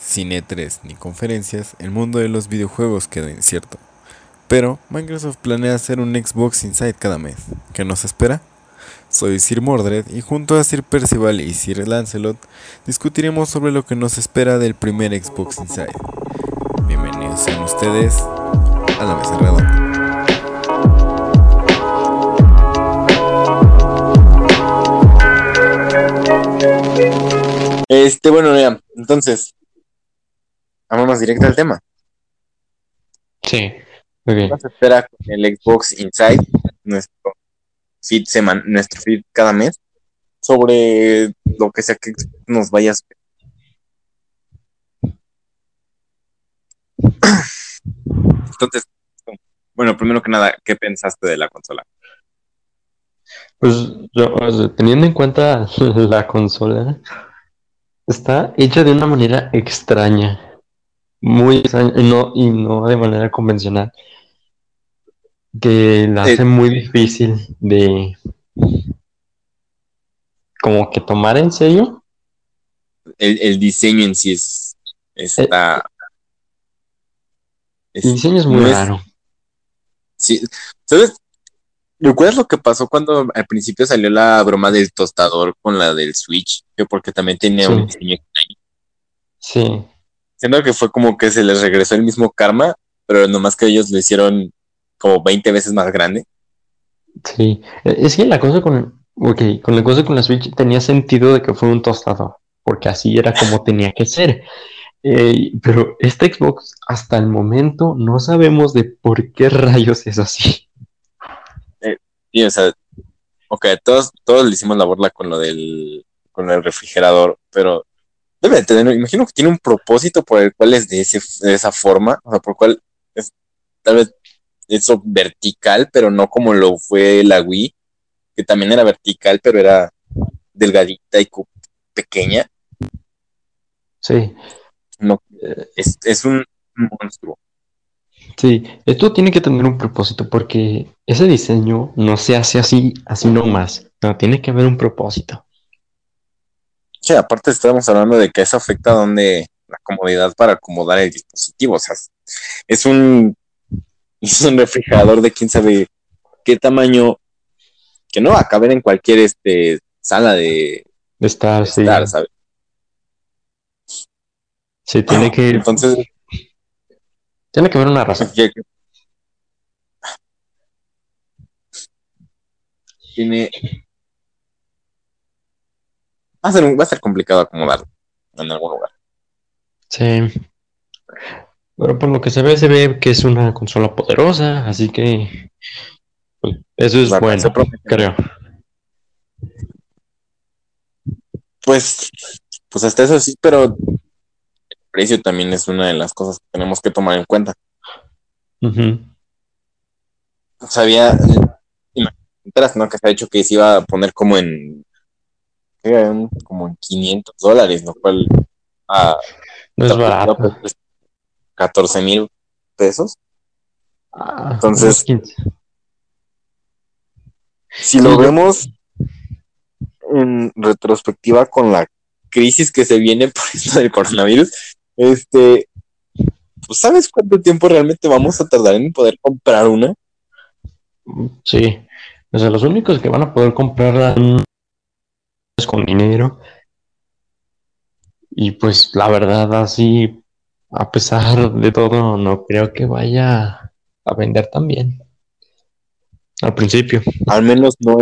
Sin E3 ni conferencias, el mundo de los videojuegos queda incierto. Pero Microsoft planea hacer un Xbox Inside cada mes. ¿Qué nos espera? Soy Sir Mordred y junto a Sir Percival y Sir Lancelot discutiremos sobre lo que nos espera del primer Xbox Inside. Bienvenidos sean ustedes a la mesa redonda. Este, bueno, entonces, vamos más directo al tema. Sí, bien. Nos espera con el Xbox Inside, nuestro feed, seman nuestro feed cada mes, sobre lo que sea que nos vaya a Entonces, bueno, primero que nada, ¿qué pensaste de la consola? Pues yo, teniendo en cuenta la consola, está hecha de una manera extraña, muy no, y no de manera convencional, que la Eh. hace muy difícil de como que tomar en serio. El, el diseño en sí es, está... es- El diseño es muy no es- raro. Sí, ¿sabes? ¿Recuerdas lo que pasó cuando al principio salió la broma del tostador con la del Switch? Que porque también tenía Sí. un diseño extraño. Sí, Siento que fue como que se les regresó el mismo karma, pero nomás que ellos lo hicieron como 20 veces más grande. sí. Eh, Es que la cosa con, ok, con la cosa con la Switch tenía sentido de que fue un tostador, porque así era como tenía que ser. Eh, pero este Xbox, hasta el momento, no sabemos de por qué rayos es así. Sí, o sea, ok, todos, todos le hicimos la burla con lo del, con el refrigerador, pero debe de tener, imagino que tiene un propósito por el cual es de, ese, de esa forma, o sea, por el cual es tal vez eso vertical, pero no como lo fue la Wii, que también era vertical, pero era delgadita y pequeña. Sí, No, es, es un monstruo. sí. Esto tiene que tener un propósito, porque ese diseño no se hace así, así nomás. No, tiene que haber un propósito. Sí, aparte estamos hablando de que eso afecta donde la comodidad para acomodar el dispositivo. O sea, es un, es un refrigerador de quién sabe qué tamaño que no va a caber en cualquier este, sala de Estar, sí. estar, ¿sabes? Sí, tiene que, Entonces, tiene que haber una razón. que- que- tiene. Va a, ser, va a ser complicado acomodarlo en algún lugar. Sí. Pero por lo que se ve, se ve que es una consola poderosa, así que pues, eso es La bueno, creo. Pues, pues hasta eso sí, pero el precio también es una de las cosas que tenemos que tomar en cuenta. Ujú. Sabía, imagínate, ¿no? Que se ha dicho que se iba a poner como en, Un- como en 500 dólares, lo cual a No es barato. 14 mil pesos. Ah, Entonces- unos 15. Si lo vemos en retrospectiva con la crisis que se viene por esto del coronavirus, este, pues ¿sabes cuánto tiempo realmente vamos a tardar en poder comprar una? Sí. O sea, los únicos que van a poder comprarla es con dinero. Y pues la verdad, así, a pesar de todo, no creo que vaya a vender tan bien. Al principio. Al menos no,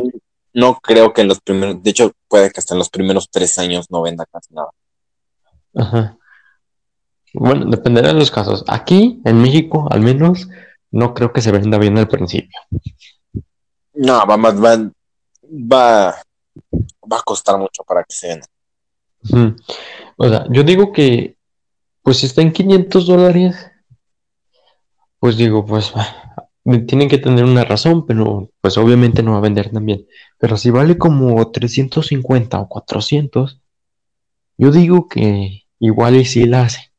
no creo que en los primeros, de hecho puede que hasta en los primeros tres años no venda casi nada. Ajá. Bueno, dependerá de los casos. Aquí, en México, al menos, no creo que se venda bien al principio. No, va, va, va, va, va a costar mucho para que se venda. O sea, yo digo que, pues si está en 500 dólares, pues digo, pues tienen que tener una razón, pero pues obviamente no va a vender tan bien. Pero si vale como 350 o 400, yo digo que igual y sí la hace.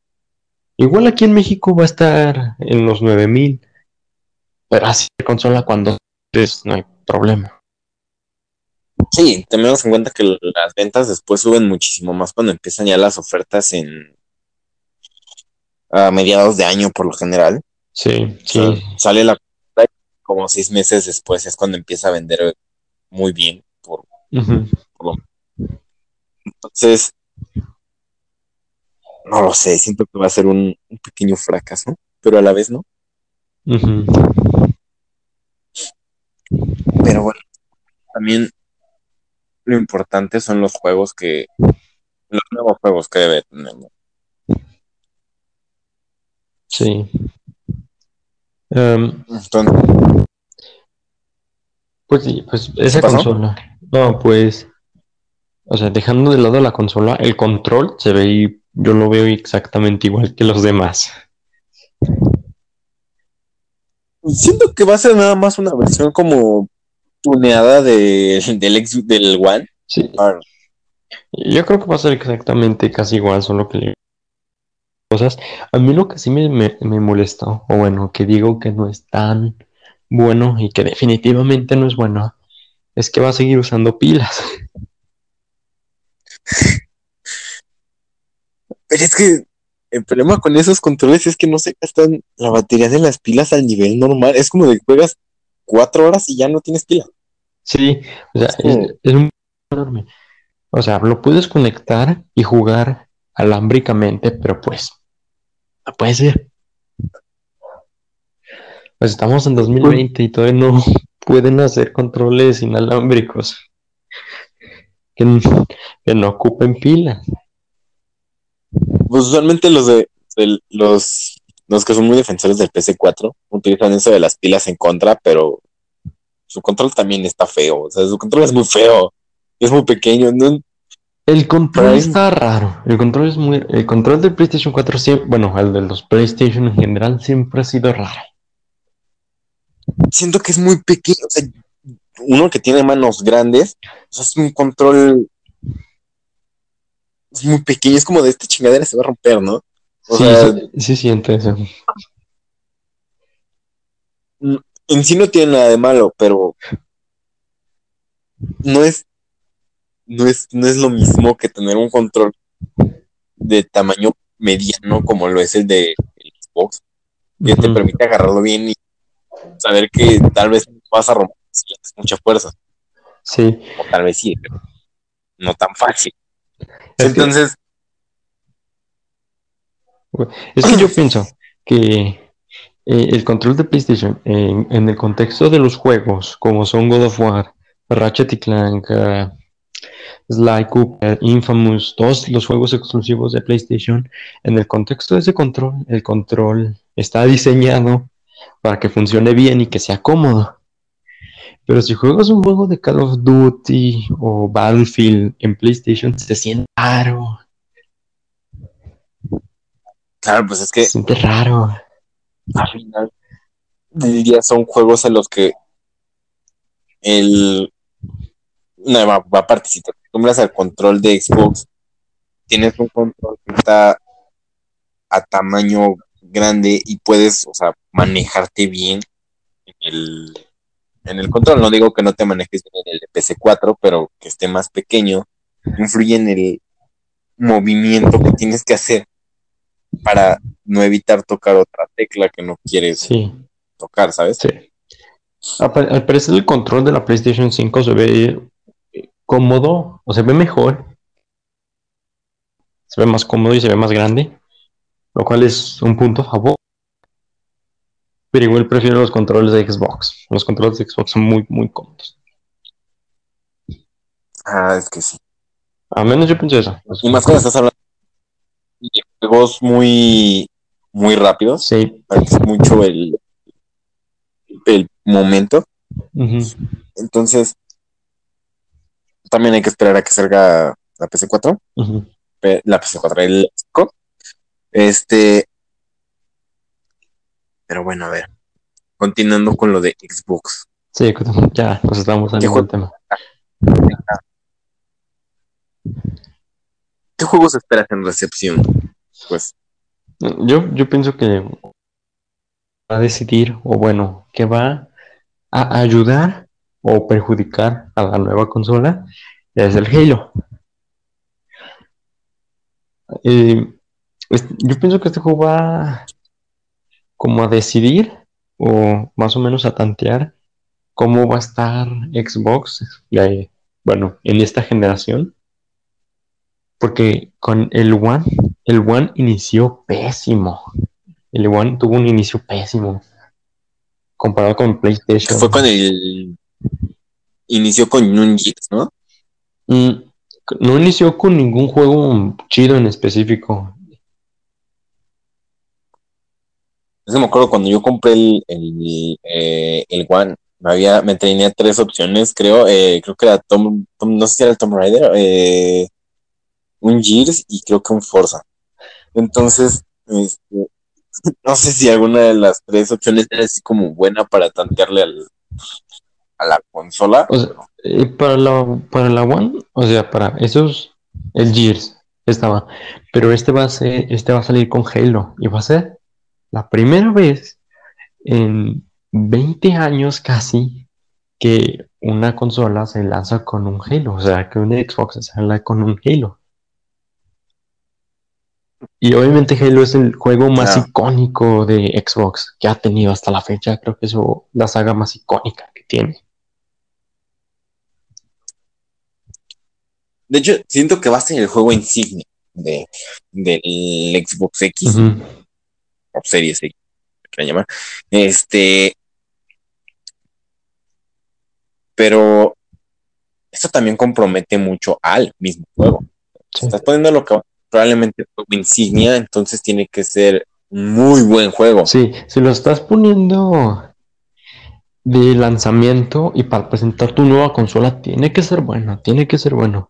Igual aquí en México va a estar en los 9000, pero así de consola cuando pues, no hay problema. Sí, tenemos en cuenta que las ventas después suben muchísimo más cuando empiezan ya las ofertas en, a mediados de año por lo general. Sí, sí. sale la como seis meses después es cuando empieza a vender muy bien. Por, entonces, no lo sé, siento que va a ser un, un pequeño fracaso, pero a la vez no. Pero bueno, también lo importante son los juegos que, los nuevos juegos que debe tener. ¿no? Sí. Em, Entonces, pues sí, pues esa consola. No, pues. O sea, dejando de lado la consola, el control se ve y yo lo veo exactamente igual que los demás. siento que va a ser nada más una versión como tuneada de, del, ex, del One. Sí, Ah, yo creo que va a ser exactamente casi igual, solo que le- cosas. A mí lo que sí me, me, me molestó, o bueno, que digo que no es tan bueno y que definitivamente no es bueno, es que va a seguir usando pilas. Pero es que el problema con esos controles es que no se gastan la batería de las pilas al nivel normal. Es como de que juegas cuatro horas y ya no tienes pila. Sí, o sea, Es como- es, es un enorme. O sea, lo puedes conectar y jugar alámbricamente, pero pues, no puede ser. Pues estamos en 2020 y todavía no pueden hacer controles inalámbricos que, no ocupen pilas. Pues usualmente los de, de los, los que son muy defensores del PS4 utilizan eso de las pilas en contra, pero su control también está feo. O sea, su control es muy feo. Es muy pequeño. ¿no? El control está raro. El control es muy, el control del PlayStation 4 siempre, bueno, el de los PlayStation en general siempre ha sido raro. Siento que es muy pequeño. O sea, uno que tiene manos grandes, o sea, es un control. Es muy pequeño. Es como de esta chingadera se va a romper, ¿no? O Sí, sea, sí, sí siento eso. en sí no tiene nada de malo, pero no es, no es, no es lo mismo que tener un control de tamaño mediano como lo es el de el Xbox, que te permite agarrarlo bien y saber que tal vez vas a romper si le das mucha fuerza, Sí. o tal vez sí, pero no tan fácil. Es que- Entonces, Es que yo pienso que eh, el control de PlayStation en, en el contexto de los juegos, como son God of War, Ratchet y Clank, eh, Sly Cooper, Infamous, todos los juegos exclusivos de PlayStation, en el contexto de ese control, el control está diseñado para que funcione bien y que sea cómodo. Pero si juegas un juego de Call of Duty o Battlefield en PlayStation, se siente raro. Claro, pues es que siente raro. al final del día son juegos en los que el no, va, va a participar. Te acostumbras al control de Xbox, tienes un control que está a tamaño grande y puedes, o sea, manejarte bien en el, en el control. No digo que no te manejes bien en el de PC4, pero que esté más pequeño, influye en el movimiento que tienes que hacer para no evitar tocar otra tecla que no quieres Sí. tocar, ¿sabes? Sí. Al pa- al parecer el control de la PlayStation 5 se ve eh, cómodo, o se ve mejor. Se ve más cómodo y se ve más grande, lo cual es un punto a favor. Pero igual prefiero los controles de Xbox. Los controles de Xbox son muy, muy cómodos. Ah, es que sí. A menos yo pienso eso. Y más cuando estás hablando de juegos muy, muy rápidos, Sí. es mucho el, el momento. Entonces, también hay que esperar a que salga la PC4, Ujú. pe- la PC4, el 5. Este, pero bueno, a ver, continuando con lo de Xbox. Sí, ya nos estamos juego? del tema. Juegos esperas en recepción? Pues, Yo, yo pienso que va a decidir, o bueno, que va a ayudar o perjudicar a la nueva consola es el Halo. Eh, Yo pienso que este juego va como a decidir o más o menos a tantear cómo va a estar Xbox, eh, bueno, en esta generación. Porque con el One, el One inició pésimo. El One tuvo un inicio pésimo comparado con PlayStation. fue con el. Inició con un Gears, ¿no? Mm, no inició con ningún juego chido en específico. Yo me acuerdo cuando yo compré el, el, eh, el One, me, había, me tenía tres opciones, creo. eh, creo que era Tom, Tom- no sé si era el Tomb Raider, eh, un Gears y creo que un Forza. Entonces, este, no sé si alguna de las tres opciones era así como buena para tantearle al, a la consola. O sea, eh, para la, para la One, o sea, para esos, el Gears estaba. Pero este va a ser, este va a salir con Halo y va a ser la primera vez en 20 años casi que una consola se lanza con un Halo, o sea, que un Xbox se sale con un Halo. Y obviamente Halo es el juego más icónico de Xbox que ha tenido hasta la fecha. Creo que es la saga más icónica que tiene. De hecho, siento que va a ser el juego insignia de, del Xbox X o Series X, que llamar. Este. Pero esto también compromete mucho al mismo juego. Sí. Estás poniendo lo que probablemente juego insignia, entonces tiene que ser muy buen juego. Sí, si lo estás poniendo de lanzamiento y para presentar tu nueva consola, tiene que ser bueno, tiene que ser bueno.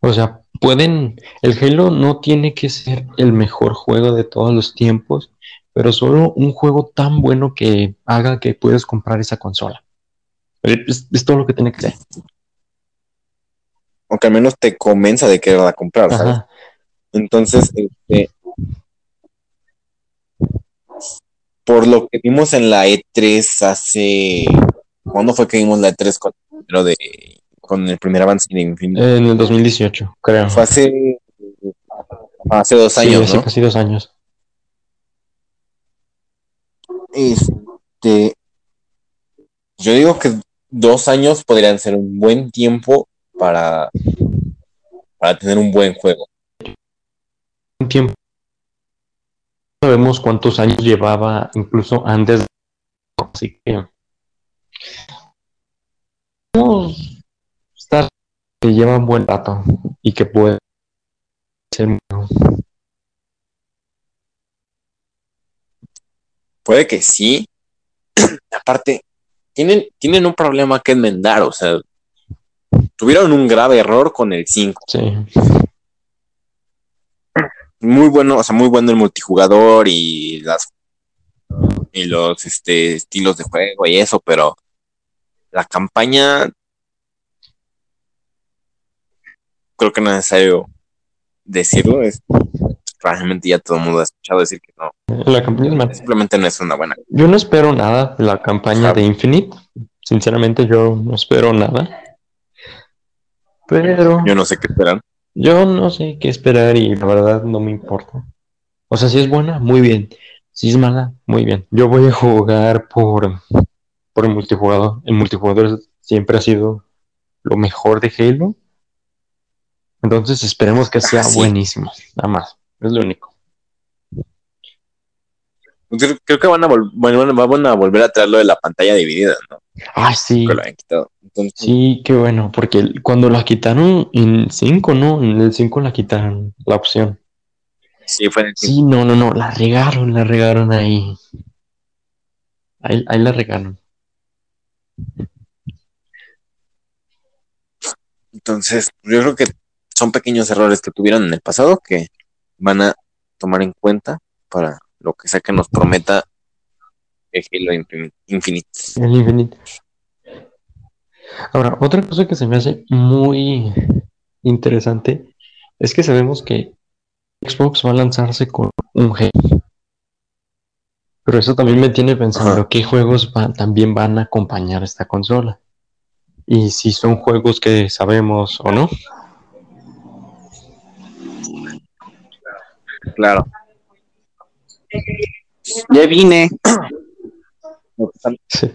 O sea, pueden, el Halo no tiene que ser el mejor juego de todos los tiempos, pero solo un juego tan bueno que haga que puedas comprar esa consola. Es, es todo lo que tiene que ser. Aunque al menos te convenza de quererla comprar, ¿sabes? Ajá. Entonces, este, por lo que vimos en la E3 hace. ¿Cuándo fue que vimos la E3 con, lo de, con el primer avance de Infinity? En el 2018, creo. Fue hace. Hace dos Sí, años, hace ¿no? casi dos años. Este. Yo digo que dos años podrían ser un buen tiempo para, para tener un buen juego. Un tiempo. No sabemos cuántos años llevaba incluso antes. de- Así que. Estar que lleva un buen rato y que puede ser. Puede que sí. Aparte, tienen, tienen un problema que enmendar, o sea, tuvieron un grave error con el 5. Sí. Muy bueno, o sea, muy bueno el multijugador y las y los este, estilos de juego y eso, pero la campaña creo que no es necesario decirlo, es realmente ya todo el mundo ha escuchado decir que no, La campaña es simplemente no es una buena. Yo no espero nada de la campaña de Infinite. Sinceramente, yo no espero nada. Pero Yo no sé qué esperan. Yo no sé qué esperar y la verdad no me importa. O sea, si es buena, muy bien. Si es mala, muy bien. Yo voy a jugar por, por el multijugador. El multijugador siempre ha sido lo mejor de Halo. Entonces esperemos que sea Ah, sí. buenísimo. Nada más. Es lo único. Creo, creo que van a, van a volver a traer lo de la pantalla dividida, ¿no? Ay, sí. Que lo habían quitado. Entonces, Sí, qué bueno, porque cuando la quitaron en 5, ¿no? En el 5 la quitaron la opción. sí, fue en el Sí, no, no, no, la regaron, la regaron ahí. Ahí, ahí la regaron. Entonces, yo creo que son pequeños errores que tuvieron en el pasado que van a tomar en cuenta para lo que sea que nos prometa el Halo Infin- Infinite. El Infinite. Ahora, otra cosa que se me hace muy interesante es que sabemos que Xbox va a lanzarse con un G. Pero eso también me tiene pensando Ajá. qué juegos también van a acompañar esta consola. Y si son juegos que sabemos o no. Claro. Ya vine. Sí.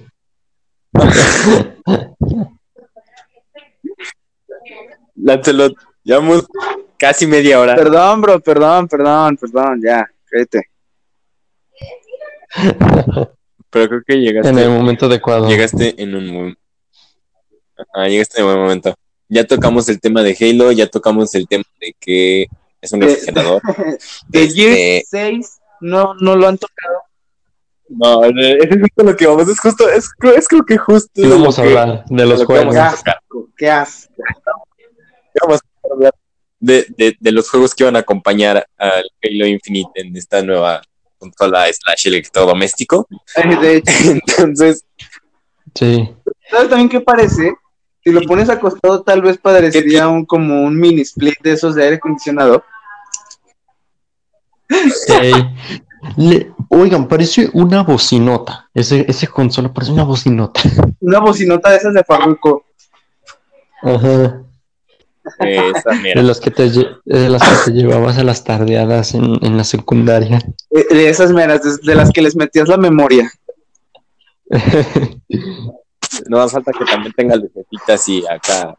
Lancelot, llevamos casi media hora. Perdón, bro, perdón, perdón, perdón, ya, cállate. Pero creo que llegaste, En el momento adecuado. llegaste en un. Ah, llegaste en un buen momento. Ya tocamos el tema de Halo, ya tocamos el tema de que es un Eh, refrigerador. De Este- Gears 6 no, no lo han tocado. No, es justo lo que vamos, es justo, es, es creo que justo Sí, vamos a lo que- hablar de los juegos. ¿Qué haces? Vamos a hablar de, de, de los juegos que van a acompañar al Halo Infinite en esta nueva consola slash electrodoméstico. De hecho, Entonces, Sí. ¿sabes también qué parece? Si lo pones acostado, tal vez parecería un, como un mini split de esos de aire acondicionado. Ey. Le- oigan, parece una bocinota. Ese, ese consola parece una bocinota. Una bocinota de esas de Farruko. Ajá. esa De las que te, de las que te llevabas a las tardeadas en, en la secundaria. Eh, De esas meras, de, de las que les metías la memoria. No hace falta que también tenga lucecitas y acá.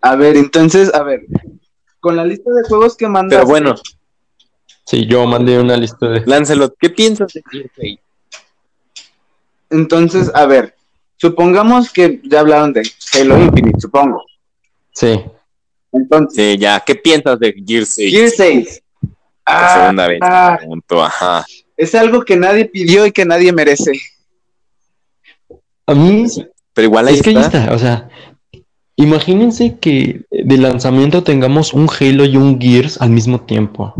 A ver, entonces, a ver. Con la lista de juegos que mandas. Pero bueno, Sí, yo mandé una lista de. Lancelot, ¿qué piensas de Gears 6? Entonces, a ver. Supongamos que ya hablaron de Halo Infinite, supongo. Sí. Entonces, Sí, ya, ¿qué piensas de Gears 6? Gear 6. Por Ah, segunda vez. ah. Pregunto, ajá. es algo que nadie pidió y que nadie merece. A mí Pero igual ahí es que ahí está. está, o sea, imagínense que de lanzamiento tengamos un Halo y un Gears al mismo tiempo.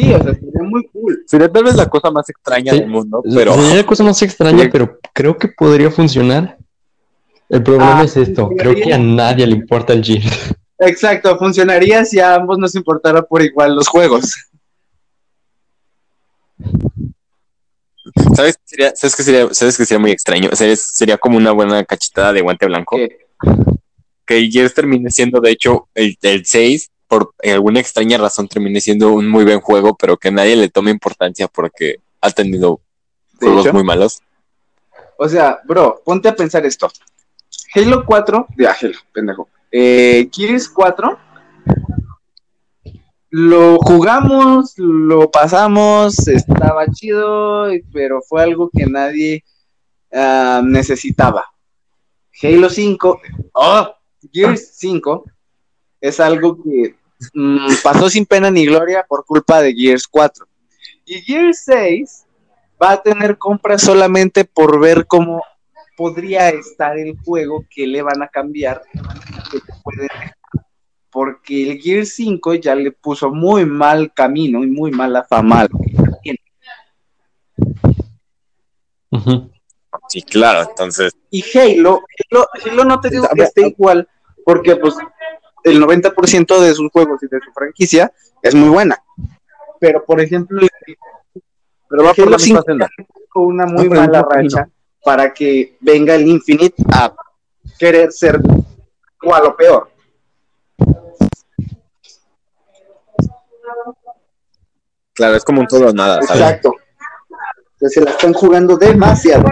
Sí, o sea, sería muy cool. Sería tal vez la cosa más extraña Sí. del mundo, pero Sería la cosa más extraña, Sí. pero creo que podría funcionar. El problema Ah, es esto, creo que a nadie le importa el Gears. Exacto, funcionaría si a ambos nos importara por igual los juegos. ¿sabes qué sería, sabes qué sería, sabes qué sería muy extraño? Sería, sería como una buena cachetada de guante blanco. ¿Qué? Que el Gears termine siendo, de hecho, el, el 6, por alguna extraña razón, termine siendo un muy buen juego, pero que nadie le tome importancia porque ha tenido juegos hecho. muy malos. O sea, bro, ponte a pensar esto. Halo 4, ya, Halo, pendejo. Eh, Gears 4, lo jugamos, lo pasamos, estaba chido, pero fue algo que nadie ah, necesitaba. Halo 5, oh, Gears 5 es algo que mm, pasó sin pena ni gloria por culpa de Gears 4. Y Gears 6 va a tener compras solamente por ver cómo podría estar el juego que le van a cambiar. que te pueden dejar. Porque el Gear 5 ya le puso muy mal camino y muy mala fama. tiene. Ujú. Sí, claro, entonces, Y Halo, Halo, Halo no te digo que esté igual, porque pues el 90% de sus juegos y de su franquicia es muy buena. Pero por ejemplo, pero va por la misma 5 senda. con una muy No, mala no, racha para que venga el Infinite a querer ser igual o peor. Claro, es como un todo o nada, ¿sabes? Exacto. Entonces, se la están jugando demasiado.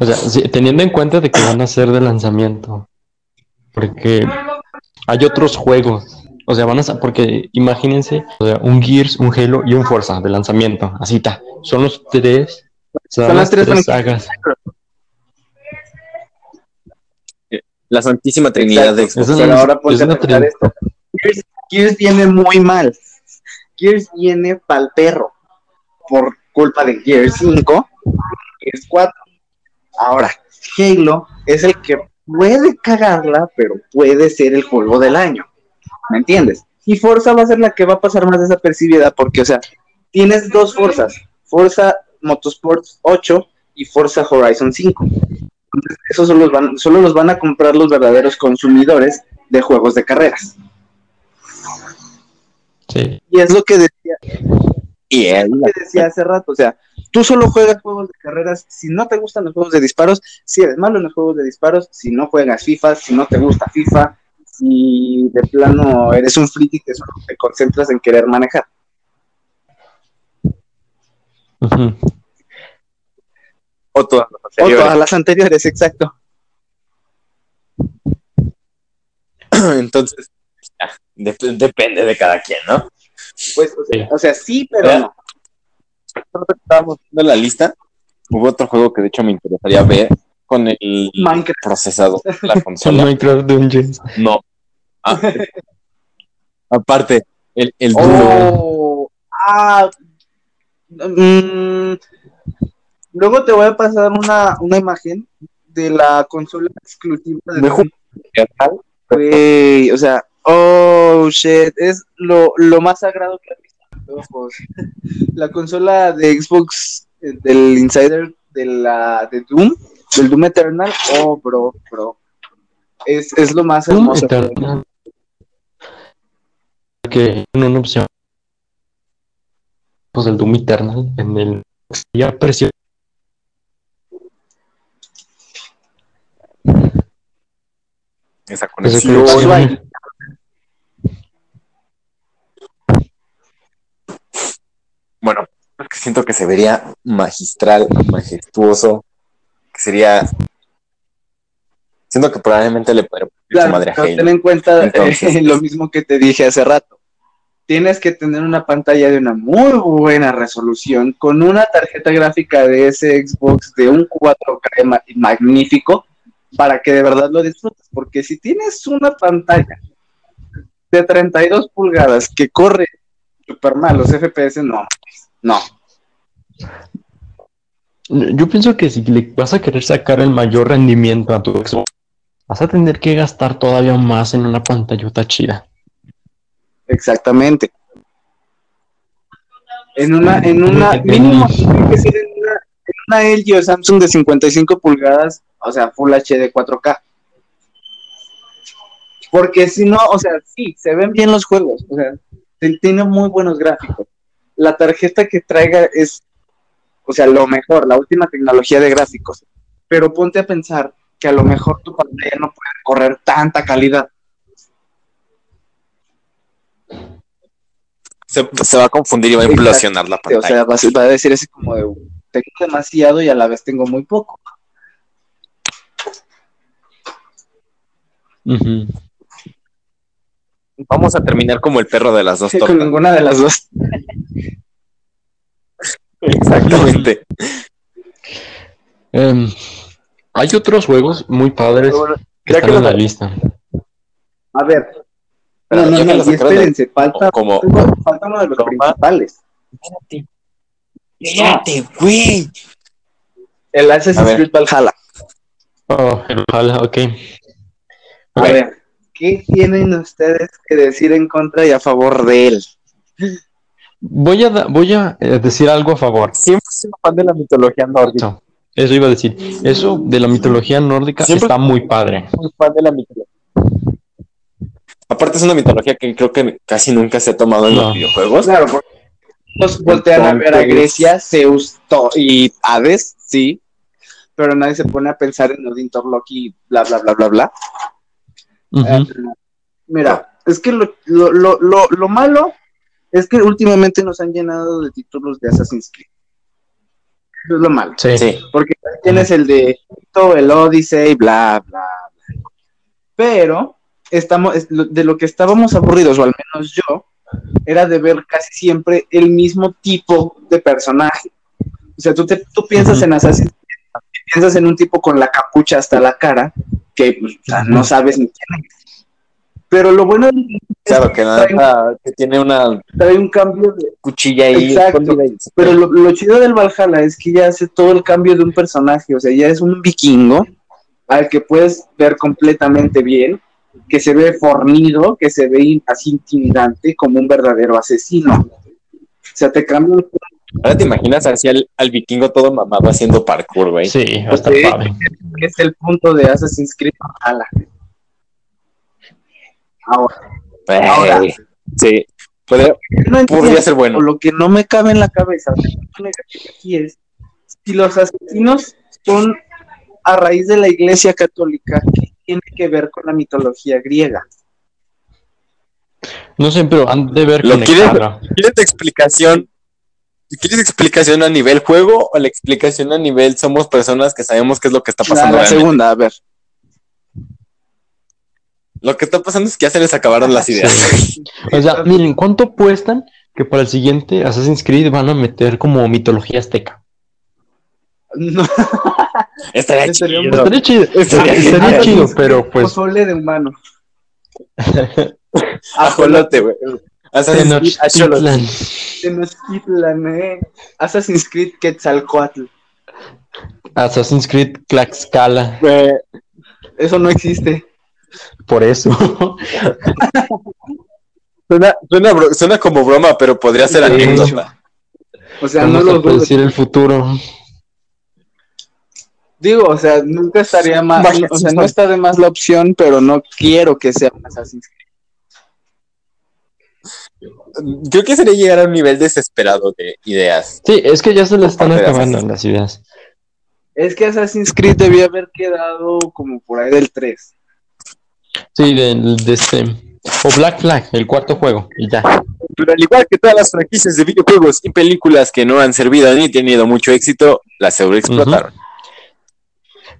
O sea, teniendo en cuenta de que van a ser de lanzamiento, porque hay otros juegos, o sea, van a ser, porque imagínense, o sea, un Gears, un Halo y un Forza de lanzamiento, así está, son los tres, son, Son las las tres tres sagas. La Santísima Trinidad de. Xbox. Pero es- ahora ponte es a pensar esto. Gears, Gears viene muy mal. Gears viene pa'l perro. Por culpa de Gears 5, Gears 4. Ahora, Halo es el que puede cagarla, pero puede ser el juego del año. ¿Me entiendes? Y Forza va a ser la que va a pasar más desapercibida porque, o sea, tienes dos Forzas. Forza Motorsports 8 y Forza Horizon 5. Entonces, esos solo los, van, solo los van a comprar los verdaderos consumidores de juegos de carreras. Sí. Y es lo que decía, Y él, lo que decía hace rato. O sea, tú solo juegas juegos de carreras si no te gustan los juegos de disparos, si eres malo en los juegos de disparos, si no juegas FIFA, si no te gusta FIFA, si de plano eres un friki que solo te concentras en querer manejar. O todas las O anteriores. todas las anteriores, exacto. Entonces, ya, dep- depende de cada quien, ¿no? Pues, o sea, Sí. o sea, sí, pero no. Estábamos viendo la lista. Hubo otro juego que de hecho me interesaría ver con el Minecraft. procesador de la consola. Minecraft Dungeons. No. Ah. Aparte, el, el. Oh, ah, mm, luego te voy a pasar una, una imagen de la consola exclusiva de Me ju- Güey, o sea, oh shit, es lo, lo más sagrado que he visto ojos. La consola de Xbox eh, del Insider de la de Doom, del Doom Eternal, oh bro, bro. Es, es lo más Doom hermoso. Eternal. Que en una opción. Pues el Doom Eternal en el. Ya precio. Esa Esa conexión. conexión. Bueno, porque siento que se vería magistral, majestuoso. Que sería. Siento que probablemente le podría su madre a Halo. ten en cuenta eh, lo mismo que te dije hace rato. Tienes que tener una pantalla de una muy buena resolución con una tarjeta gráfica de ese Xbox de un 4K ma- magnífico para que de verdad lo disfrutes. Porque si tienes una pantalla de 32 pulgadas que corre super mal los FPS, no, no. Yo pienso que si le vas a querer sacar el mayor rendimiento a tu Xbox, vas a tener que gastar todavía más en una pantallota chida. Exactamente. En una, en una, mínimo, tenis. tiene que ser en una, en una LG o Samsung de 55 pulgadas, o sea, Full HD 4K. Porque si no, o sea, sí, se ven bien los juegos, o sea, tiene muy buenos gráficos. La tarjeta que traiga es, o sea, lo mejor, la última tecnología de gráficos. Pero ponte a pensar que a lo mejor tu pantalla no puede correr tanta calidad. Se, se va a confundir y va a implosionar la O pantalla. sea, va a, ser- va a decir así como de, tengo demasiado y a la vez tengo muy poco. Ujú. Vamos a terminar como el perro de las dos Con tortas. ninguna de las dos. Exactamente. Em, hay otros juegos muy padres que están que en la lista. A ver. Pero No, no, no, lo y espérense, falta, Como, falta uno de los principales. Espérate. Espérate, güey. El Assassin's. Creed Valhalla. Oh, el Valhalla, ok. A ver, ¿qué tienen ustedes que decir en contra y a favor de él? Voy a, voy a eh, decir algo a favor. Siempre soy fan de la mitología nórdica. Eso, eso iba a decir. Eso de la mitología nórdica Siempre- está muy padre. Soy fan de la mitología. Aparte es una mitología que creo que casi nunca se ha tomado en No. los videojuegos. Claro, porque nos voltean a ver a Grecia, Zeus y Hades, sí, pero nadie se pone a pensar en Odin, Thor, Loki, bla, bla, bla, bla, bla. Eh, mira, es que lo, lo, lo, lo, lo malo es que últimamente nos han llenado de títulos de Assassin's Creed. Eso es lo malo. Sí. Sí. Porque tienes el de Egipto, el Odyssey, bla, bla, bla. Pero estamos, de lo que estábamos aburridos, o al menos yo, era de ver casi siempre el mismo tipo de personaje. O sea, tú, te, tú piensas en Assassin's Creed, piensas en un tipo con la capucha hasta la cara, que pues, o sea, no sabes ni quién es. Pero lo bueno es Claro, que trae, nada, que tiene una trae un cambio de, cuchilla ahí Exacto. Pero lo, lo chido del Valhalla es que ya hace todo el cambio de un personaje, o sea, ya es un vikingo al que puedes ver completamente bien, que se ve fornido, que se ve así intimidante como un verdadero asesino. O sea, te cambia un- Ahora te imaginas así al, al vikingo todo mamado haciendo parkour, güey. Sí, va a estar Sí. padre. es el punto de Assassin's Creed Valhalla. Ahora, Ahora. Sí. Podría, no entiendo, podría ser bueno. lo que no me cabe en la cabeza, aquí es si los asesinos son a raíz de la Iglesia Católica, ¿qué tiene que ver con la mitología griega? No sé, pero han de ver ¿Lo quieres? ¿Quieres explicación? ¿Quieres explicación a nivel juego o la explicación a nivel somos personas que sabemos qué es lo que está La, pasando? la realmente? segunda, a ver. Lo que está pasando es que ya se les acabaron las ideas. Sí. O sea, miren, ¿cuánto apuestan que para el siguiente Assassin's Creed van a meter como mitología azteca? No, Estaría Estaría chido. Estaría chido, Estaría chido, pero pues Pozole de humano. Ajolote, güey. Assassin's Creed. Tenochtitlan. Eh. Assassin's Creed Quetzalcoatl. Assassin's Creed Tlaxcala, Güey, Eso no existe. Por eso. Suena, suena, bro- suena como broma, pero podría ser Sí. anécdota. O sea, no lo a dudo. predecir el futuro. Digo, o sea, nunca estaría más. Vaya, O sea, sí, no está de más la opción, pero no quiero que sea un Assassin's Creed. Creo que sería llegar a un nivel desesperado de ideas. Sí, es que ya se le están acabando las ideas. Es que Assassin's Creed debía haber quedado como por ahí del 3. Sí, de este. O Black Flag, el cuarto juego, y ya. Pero al igual que todas las franquicias de videojuegos y películas que no han servido ni tenido mucho éxito, las sobreexplotaron.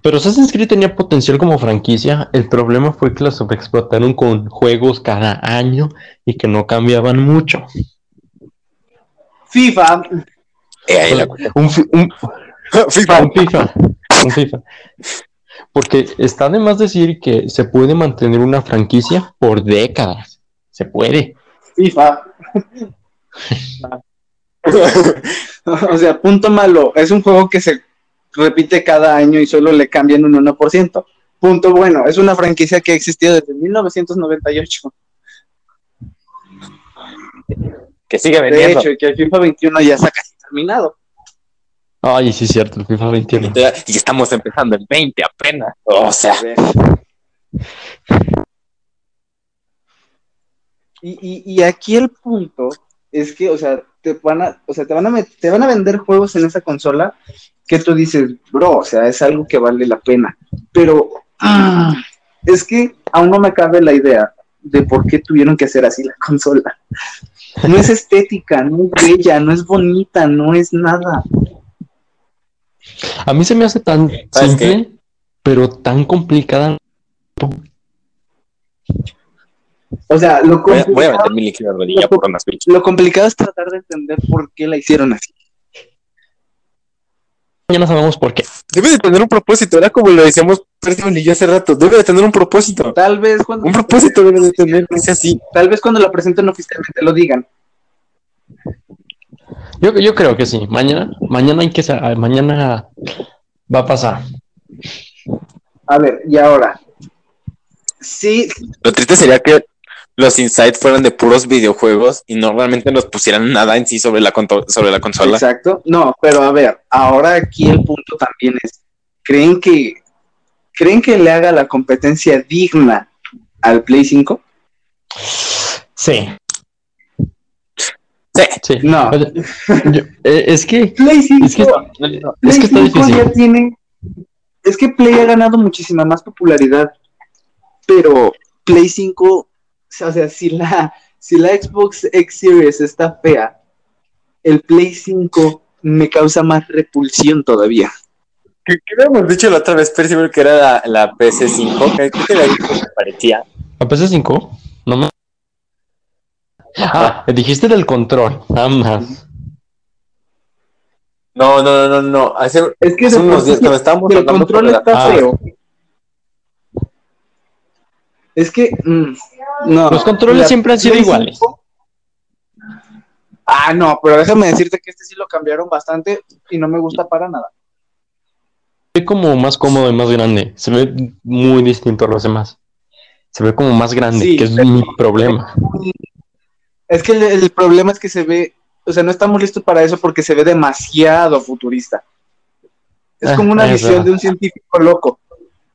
Pero Assassin's Creed tenía potencial como franquicia. El problema fue que la sobreexplotaron con juegos cada año y que no cambiaban mucho. FIFA. Eh, ahí la- Un, fi- un- FIFA. un FIFA. Un FIFA. Porque está de más decir que se puede mantener una franquicia por décadas. Se puede. FIFA. O sea, punto malo. Es un juego que se repite cada año y solo le cambian un 1%. Punto bueno. Es una franquicia que ha existido desde 1998. que sigue De vendiendo. hecho, y que el FIFA 21 ya está casi terminado. Ay, sí es cierto, el FIFA 21. Y estamos empezando el 20 apenas. O sea. Y, y, y aquí el punto es que, o sea, te van a, o sea, te van a, te van a vender juegos en esa consola que tú dices, bro, o sea, es algo que vale la pena. Pero ah, es que aún no me cabe la idea de por qué tuvieron que hacer así la consola. No es estética, no es bella, no es bonita, no es nada. A mí se me hace tan ¿Sabes simple, pero tan complicada. O sea, lo voy a, voy a complicado- meter mi líquido de rodilla por una Switch. Lo complicado es tratar de entender por qué la hicieron así. Ya no sabemos por qué. Debe de tener un propósito, era como lo decíamos Percival y yo hace rato. Debe de tener un propósito. Tal vez cuando Un propósito debe de tener, no así. tal vez cuando la presenten oficialmente lo digan. Yo, yo creo que sí. Mañana, mañana hay que sa- mañana va a pasar. A ver, y ahora. Sí, Lo triste sería que los insights fueran de puros videojuegos y no realmente nos pusieran nada en sí sobre la, sobre la consola. exacto. No, pero a ver, ahora aquí el punto también es, ¿creen que creen que le haga la competencia digna al Play 5? Sí. Sí. Sí. No. Yo- eh, es que Play 5, es que, Play es que está 5 difícil. ya tiene es que Play ha ganado muchísima más popularidad, pero Play 5, o sea, si la si la Xbox X Series está fea, el Play 5 me causa más repulsión todavía. ¿Qué, qué habíamos dicho la otra vez, Percival, que era la, la PS5? Que creo que la dicho que parecía. ¿A PS5? No me... Ah, dijiste del control, nada más. No, no, no, no, no. Hace, Es que hace de unos días estábamos el control la- está Ah. feo. Es que mm, no. Los controles la siempre han sido iguales. 5 Ah, no, pero déjame decirte que este sí lo cambiaron bastante y no me gusta para nada. Se ve como más cómodo y más grande. Se ve muy distinto a los demás. Se ve como más grande, Sí, que es pero- mi problema. Es que el, el problema es que se ve, o sea, no estamos listos para eso porque se ve demasiado futurista. Es Ah, como una visión de un científico loco.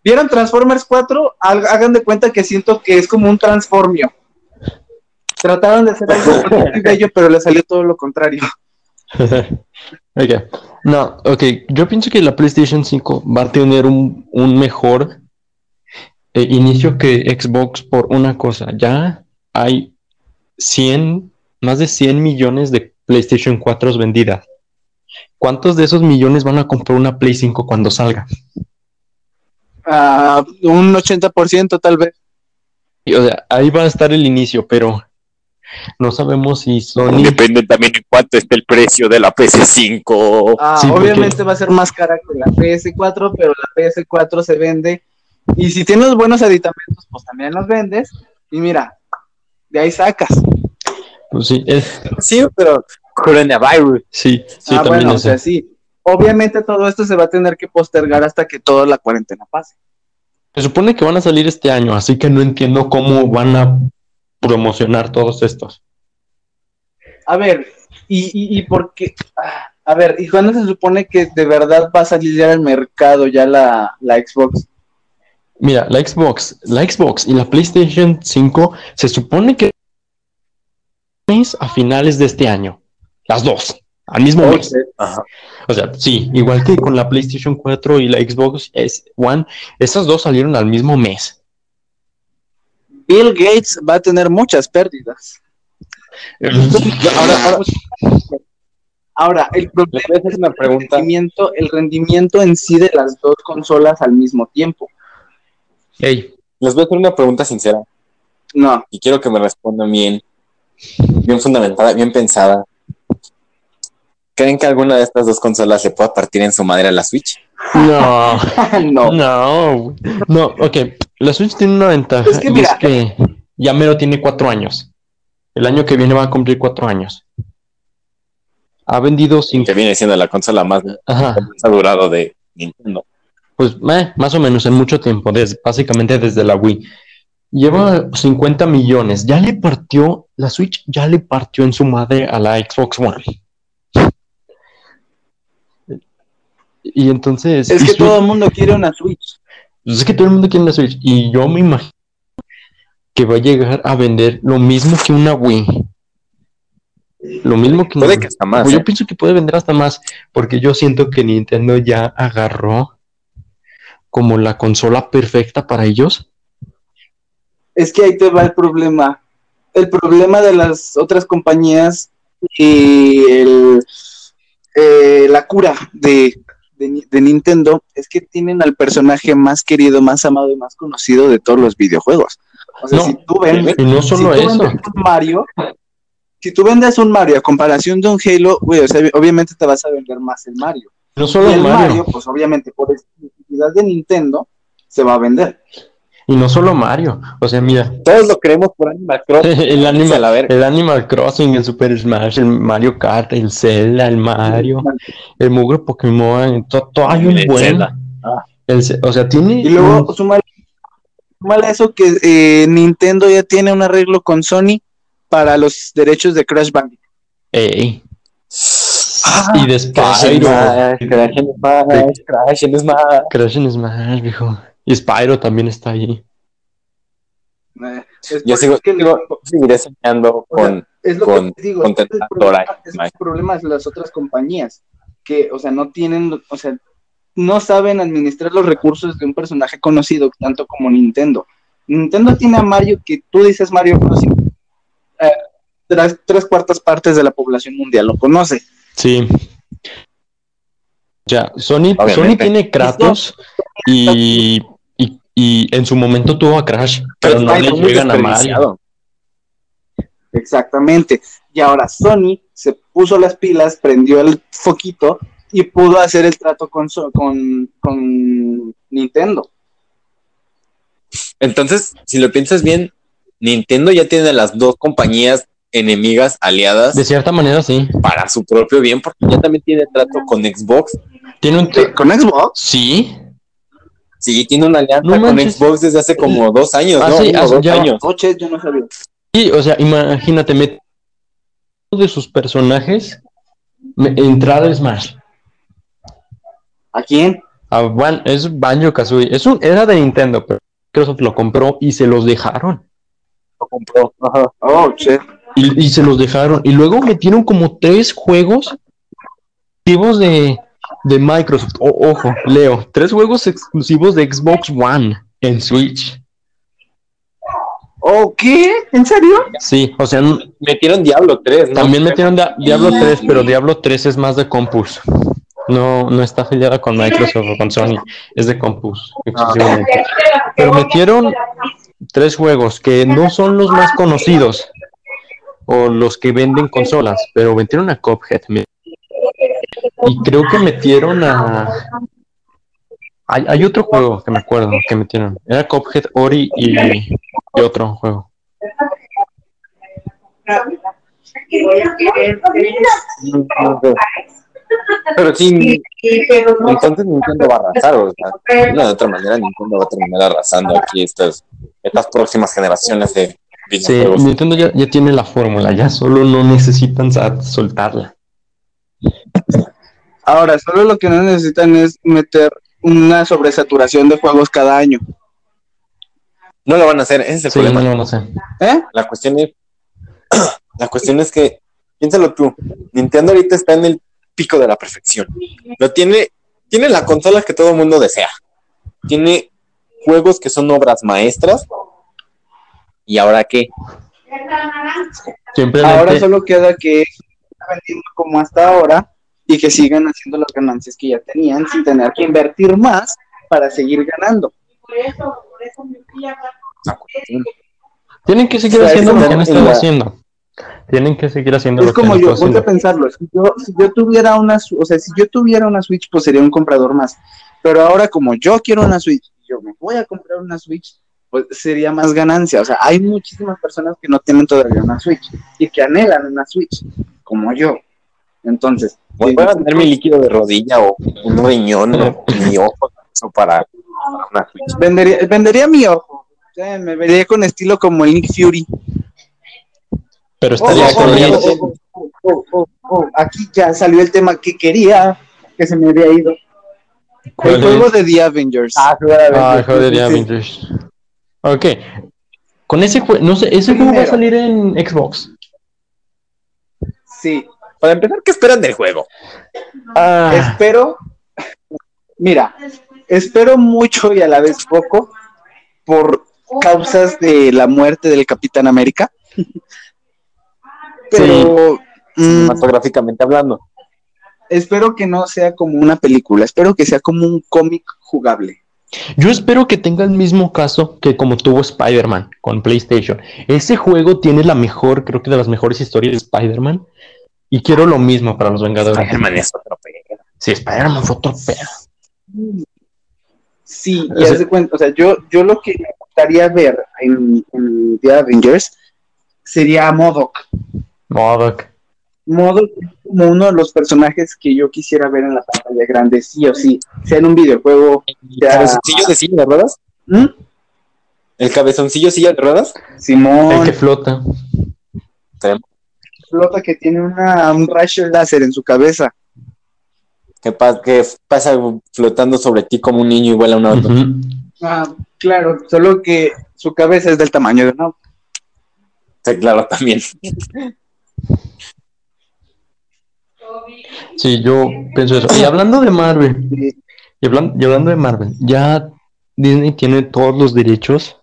¿Vieron Transformers 4? Hag- Hagan de cuenta que siento que es como un transformio. Trataron de hacer algo bonito y bello, pero le salió todo lo contrario. ok. No, ok. Yo pienso que la PlayStation 5 va a tener un, un mejor eh, inicio que Xbox por una cosa. Ya hay 100, más de 100 millones de PlayStation 4 vendidas. ¿Cuántos de esos millones van a comprar una Play 5 cuando salga? Ah, un 80% tal vez. Y, o sea, ahí va a estar el inicio, pero no sabemos si Sony. Depende también en cuánto esté el precio de la PS5. Ah, Sí, porque- obviamente va a ser más cara que la PS4, pero la PS4 se vende. Y si tienes buenos aditamentos, pues también los vendes. Y mira, de ahí sacas. Pues sí, es- Sí, pero coronavirus. sí, sí, ah, también bueno, o sea, sí. Obviamente todo esto se va a tener que postergar hasta que toda la cuarentena pase. Se supone que van a salir este año, así que no entiendo cómo van a promocionar todos estos. A ver, y, y, y por qué. Ah, a ver, ¿y cuándo se supone que de verdad va a salir ya al mercado ya la, la Xbox? Mira, la Xbox, la Xbox y la PlayStation 5 se supone que es a finales de este año. Las dos, al mismo mes. Ajá. O sea, sí, igual que con la PlayStation 4 y la Xbox S One, esas dos salieron al mismo mes. Bill Gates va a tener muchas pérdidas. Ahora, ahora, Ahora, el problema hacer una el pregunta. rendimiento, el rendimiento en sí de las dos consolas al mismo tiempo. Ey, Les voy a hacer una pregunta sincera No, y quiero que me respondan bien, bien fundamentada, bien pensada. ¿Creen que alguna de estas dos consolas le pueda partir en su madre a la Switch? no, no. no, no, ok. La Switch tiene una ventaja Es que mira- es que ya mero tiene cuatro años. El año que viene va a cumplir cuatro años. Ha vendido cinco. Que viene siendo la consola más, Ajá. más ha durado de Nintendo. Pues eh, más o menos en mucho tiempo, des- básicamente desde la Wii. Lleva 50 millones. Ya le partió, la Switch ya le partió en su madre a la Xbox One. Y entonces... Es que Switch- todo el mundo quiere una Switch. pues es que todo el mundo quiere una Switch. Y yo me imagino que va a llegar a vender lo mismo que una Wii. Lo mismo que Puede que hasta más. Pues ¿eh? yo pienso que puede vender hasta más, porque yo siento que Nintendo ya agarró como la consola perfecta para ellos. Es que ahí te va el problema. El problema de las otras compañías y el, eh, la cura de, de Ni- de Nintendo es que tienen al personaje más querido, más amado y más conocido de todos los videojuegos. O sea, No, si tú vendes, Y no solo si tú eso, vendes un Mario, si tú vendes un Mario a comparación de un Halo, güey, o sea, obviamente te vas a vender más el Mario. no Y solo el Mario, Mario, pues obviamente por exclusividad de Nintendo, se va a vender. y no solo Mario. O sea, mira, Todos lo queremos por Animal Crossing. el Animal, el Animal Crossing, el Super Smash, el Mario Kart, el Zelda, el Mario, el Mugre Pokémon, todo, todo hay un El buen. Zelda. Ah. El o sea, tiene. Y luego súmale, súmale eso que eh, Nintendo ya tiene un arreglo con Sony para los derechos de Crash Bandicoot. Ey, Ah, y de Crash and Spyro. Crash and Smash, Crash and Smash. Crash en Smash, viejo. Y Spyro también está ahí. Eh, es Yo sigo, eso que sigo- seguiré soñando O sea, con es lo con- que te digo, con es el problema, es el Mike. problema de las otras compañías, que, o sea, no tienen, o sea, no saben administrar los recursos de un personaje conocido tanto como Nintendo. Nintendo tiene a Mario que tú dices Mario Bros. eh, tres, tres cuartas partes de la población mundial lo conoce. Sí. Ya, Sony. Sony tiene Kratos y, y, y en su momento tuvo a Crash, pero no le llegan a Mario. Exactamente. Y ahora Sony se puso las pilas, prendió el foquito y pudo hacer el trato con, con, con Nintendo. Entonces, si lo piensas bien, Nintendo ya tiene las dos compañías enemigas aliadas De cierta manera, sí. para su propio bien, porque ya también tiene trato con Xbox. Tiene un. Con Xbox. Sí. Sí, tiene una alianza No con. Xbox desde hace como dos años, Ah, ¿no? sí, Uno dos ya. años. Oche, yo no sabía. Sí, o sea, imagínate, de sus personajes me- entrar al Smash. ¿A quién? Ah, Ban- es Banjo Kazooie. Es un, era de Nintendo, pero Microsoft lo compró y se los dejaron. Lo compró. Ajá. Oh, che. Y, y se los dejaron. Y luego metieron como tres juegos exclusivos de, de Microsoft. O- ojo, Leo, tres juegos exclusivos de Xbox One en Switch. ¿O qué? ¿En serio? Sí, o sea, Metieron Diablo 3, ¿no? también metieron Dia- Diablo 3, pero Diablo 3 es más de Compus. No, no está afiliada con Microsoft o con Sony, es de Compus exclusivamente. Pero metieron tres juegos que no son los más conocidos o los que venden consolas, pero metieron a Cuphead. me- Y creo que metieron a... Hay, hay otro juego que me acuerdo que metieron. Era Cuphead, Ori y, y otro juego. Pero sí, entonces Nintendo va a arrasar, o sea, de una de otra manera Nintendo va a terminar arrasando aquí estas, estas próximas generaciones de Sí. Nintendo ya, ya tiene la fórmula, ya solo no necesitan soltarla. Ahora, solo lo que no necesitan es meter una sobresaturación de juegos cada año. No lo van a hacer, ese es el Sí, problema. no, no sé. ¿Eh? La cuestión es, la cuestión es que, piénsalo tú, Nintendo ahorita está en el pico de la perfección. Lo tiene, tiene la consola que todo el mundo desea. Tiene juegos que son obras maestras. ¿Y ahora qué? Simplemente, Ahora solo queda que vendiendo como hasta ahora y que sigan haciendo las ganancias que ya tenían sin tener que invertir más para seguir ganando. La cuestión- tienen que seguir O sea, haciendo lo que estado la- haciendo. Tienen que seguir haciendo Es lo que como yo, ponte a haciendo. pensarlo. Si yo, si yo tuviera una, o sea, si yo tuviera una Switch, pues sería un comprador más. Pero ahora, como yo quiero una Switch, y yo me voy a comprar una Switch, pues sería más ganancia. O sea, hay muchísimas personas que no tienen todavía una Switch y que anhelan una Switch, como yo. Entonces, Voy a vender mi líquido de rodilla o un riñón o mi ojo eso para una Switch. vendería, vendería mi ojo. O sea, me vería con estilo como el Nick Fury. Pero Oh, estaría oh, oh, oh, oh, oh, Aquí ya salió el tema que quería, que se me había ido. ¿Cuál El juego es? de The Avengers. Ah, juego de The Sí. Ok. Con ese juego, no sé, ese juego va a salir en Xbox. Sí, Para empezar, ¿qué esperan del juego? Ah, espero, mira, espero mucho y a la vez poco por causas de la muerte del Capitán América. Pero mm, Cinematográficamente hablando. espero que no sea como una película, espero que sea como un cómic jugable. Yo espero que tenga el mismo caso que como tuvo Spider-Man con PlayStation. Ese juego tiene la mejor, creo que de las mejores historias de Spider-Man. Y quiero lo mismo para los Vengadores. Spider-Man es otro pedo. Sí, Spider-Man fue otro pedo. Sí, y de cuenta, o sea, yo, yo lo que me gustaría ver en, en The Avengers sería a MODOK. Modoc. MODOK es como uno de los personajes que yo quisiera ver en la pantalla grande, sí o sí, sea en un videojuego. ¿El cabezoncillo de silla de ruedas? ¿Mm? ¿El cabezoncillo de silla de ruedas? Simón, El que flota. flota que tiene una, un rayo láser en su cabeza. Que, pa- que pasa flotando sobre ti como un niño igual a una auto. Ah, claro, solo que su cabeza es del tamaño de una. Sí, claro, también. Sí, yo pienso eso. Y hablando de Marvel, y hablan- y hablando de Marvel, ya Disney tiene todos los derechos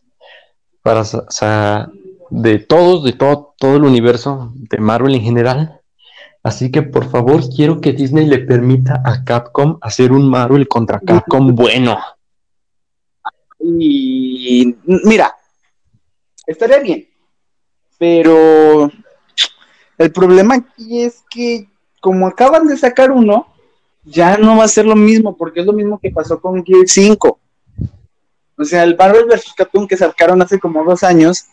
para de todos, de todo, todo el universo de Marvel en general. Así que por favor quiero que Disney le permita a Capcom hacer un Marvel contra Capcom bueno. Y mira, estaría bien, pero el problema aquí es que como acaban de sacar uno, ya no va a ser lo mismo, porque es lo mismo que pasó con Gear 5. O sea, el Marvel vs. Capcom que sacaron hace como dos años,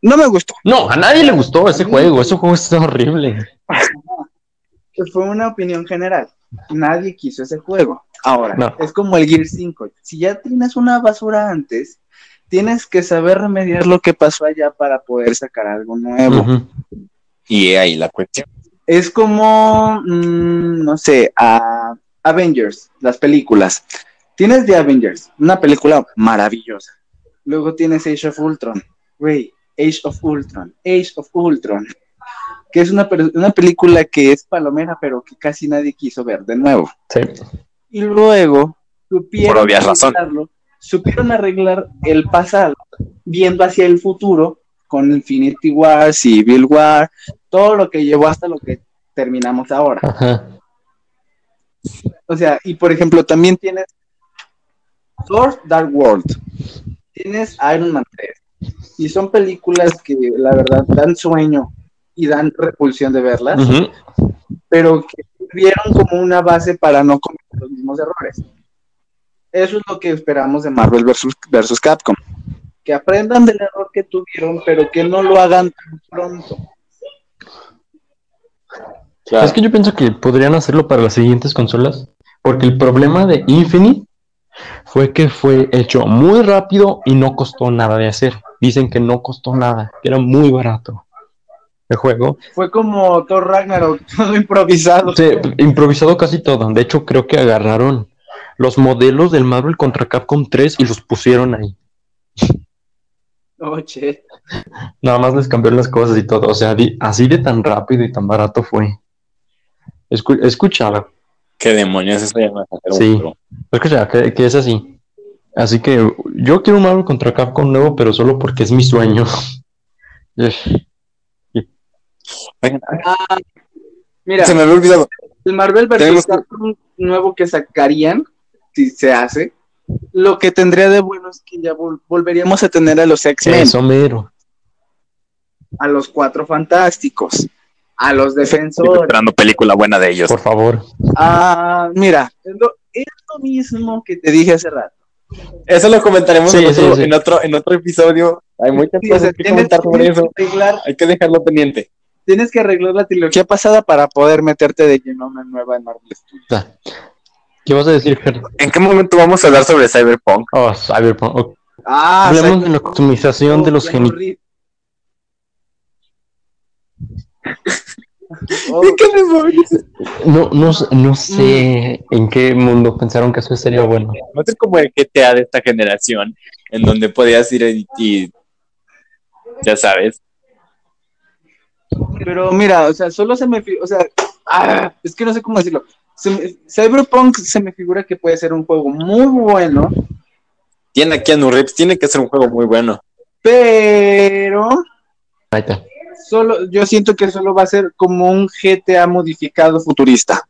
no me gustó. No, a nadie le gustó ese juego, ese juego está horrible. Fue una opinión general. Nadie quiso ese juego. Ahora, No. es como el Gear 5. Si ya tienes una basura antes, tienes que saber remediar lo que pasó allá para poder sacar algo nuevo. Y ahí la cuestión. Es como, mm, no sé, a Avengers, las películas. Tienes The Avengers, una película maravillosa. Luego tienes Age of Ultron. Güey, Age of Ultron, Age of Ultron. Que es una, una película que es palomera, pero que casi nadie quiso ver de nuevo. Sí. Y luego supieron Por obvias razones. arreglarlo, supieron arreglar el pasado viendo hacia el futuro con Infinity War, Civil War, todo lo que llevó hasta lo que terminamos ahora. Ajá. O sea, y por ejemplo, también tienes Thor Dark World, tienes Iron Man 3, y son películas que la verdad dan sueño y dan repulsión de verlas, pero que vieron como una base para no cometer los mismos errores. Eso es lo que esperamos de Marvel versus, versus Capcom. Que aprendan del error que tuvieron, pero que no lo hagan tan pronto. Claro. Es que yo pienso que podrían hacerlo para las siguientes consolas, porque el problema de Infinite fue que fue hecho muy rápido y no costó nada de hacer. Dicen que no costó nada, que era muy barato el juego. Fue como Thor Ragnarok, todo improvisado. Sí, improvisado casi todo. De hecho, creo que agarraron los modelos del Marvel contra Capcom 3 y los pusieron ahí. Oh, che. Nada más les cambiaron las cosas y todo. O sea, así de tan rápido y tan barato fue. Escu- escúchalo. ¿Qué demonios? Eso ya Sí. Escucha, que, que es así. Así que yo quiero un Marvel contra Capcom nuevo, pero solo porque es mi sueño. Oigan, Mira, se me había olvidado. el Marvel versus Capcom nuevo que sacarían, si se hace, lo que tendría de bueno es que ya vol- volveríamos a tener a los X-Men, Eso mero. a los Cuatro Fantásticos, a los Estoy Defensores. esperando película buena de ellos. Por favor. Ah, mira, es lo, es lo mismo que te dije hace rato. Eso lo comentaremos Sí, en, otro, sí, sí. En, otro, en otro episodio. Hay muchas Sí, o sea, cosas que tienes, comentar sobre tienes eso. que arreglar, Hay que dejarlo pendiente. tienes que arreglar la trilogía pasada para poder meterte de lleno a una nueva en Marvel Studios. ¿Qué vas a decir, Fer? ¿En qué momento vamos a hablar sobre Cyberpunk? Oh, Cyberpunk. Ok, Ah, Hablemos Cyberpunk. de la customización de los genitales. Oh, ¿Qué demonios? No, no, sé- no sé en qué mundo pensaron que eso sería bueno. Va a ser como el GTA de esta generación, en donde podías ir y, y- ya sabes. Pero mira, o sea, solo se me, o sea, ah, es que no sé cómo decirlo. Se me- Cyberpunk se me figura que puede ser un juego muy bueno, Tiene aquí a Reeves, tiene que ser un juego muy bueno. pero Ahí está. solo, yo siento que solo va a ser como un GTA modificado futurista.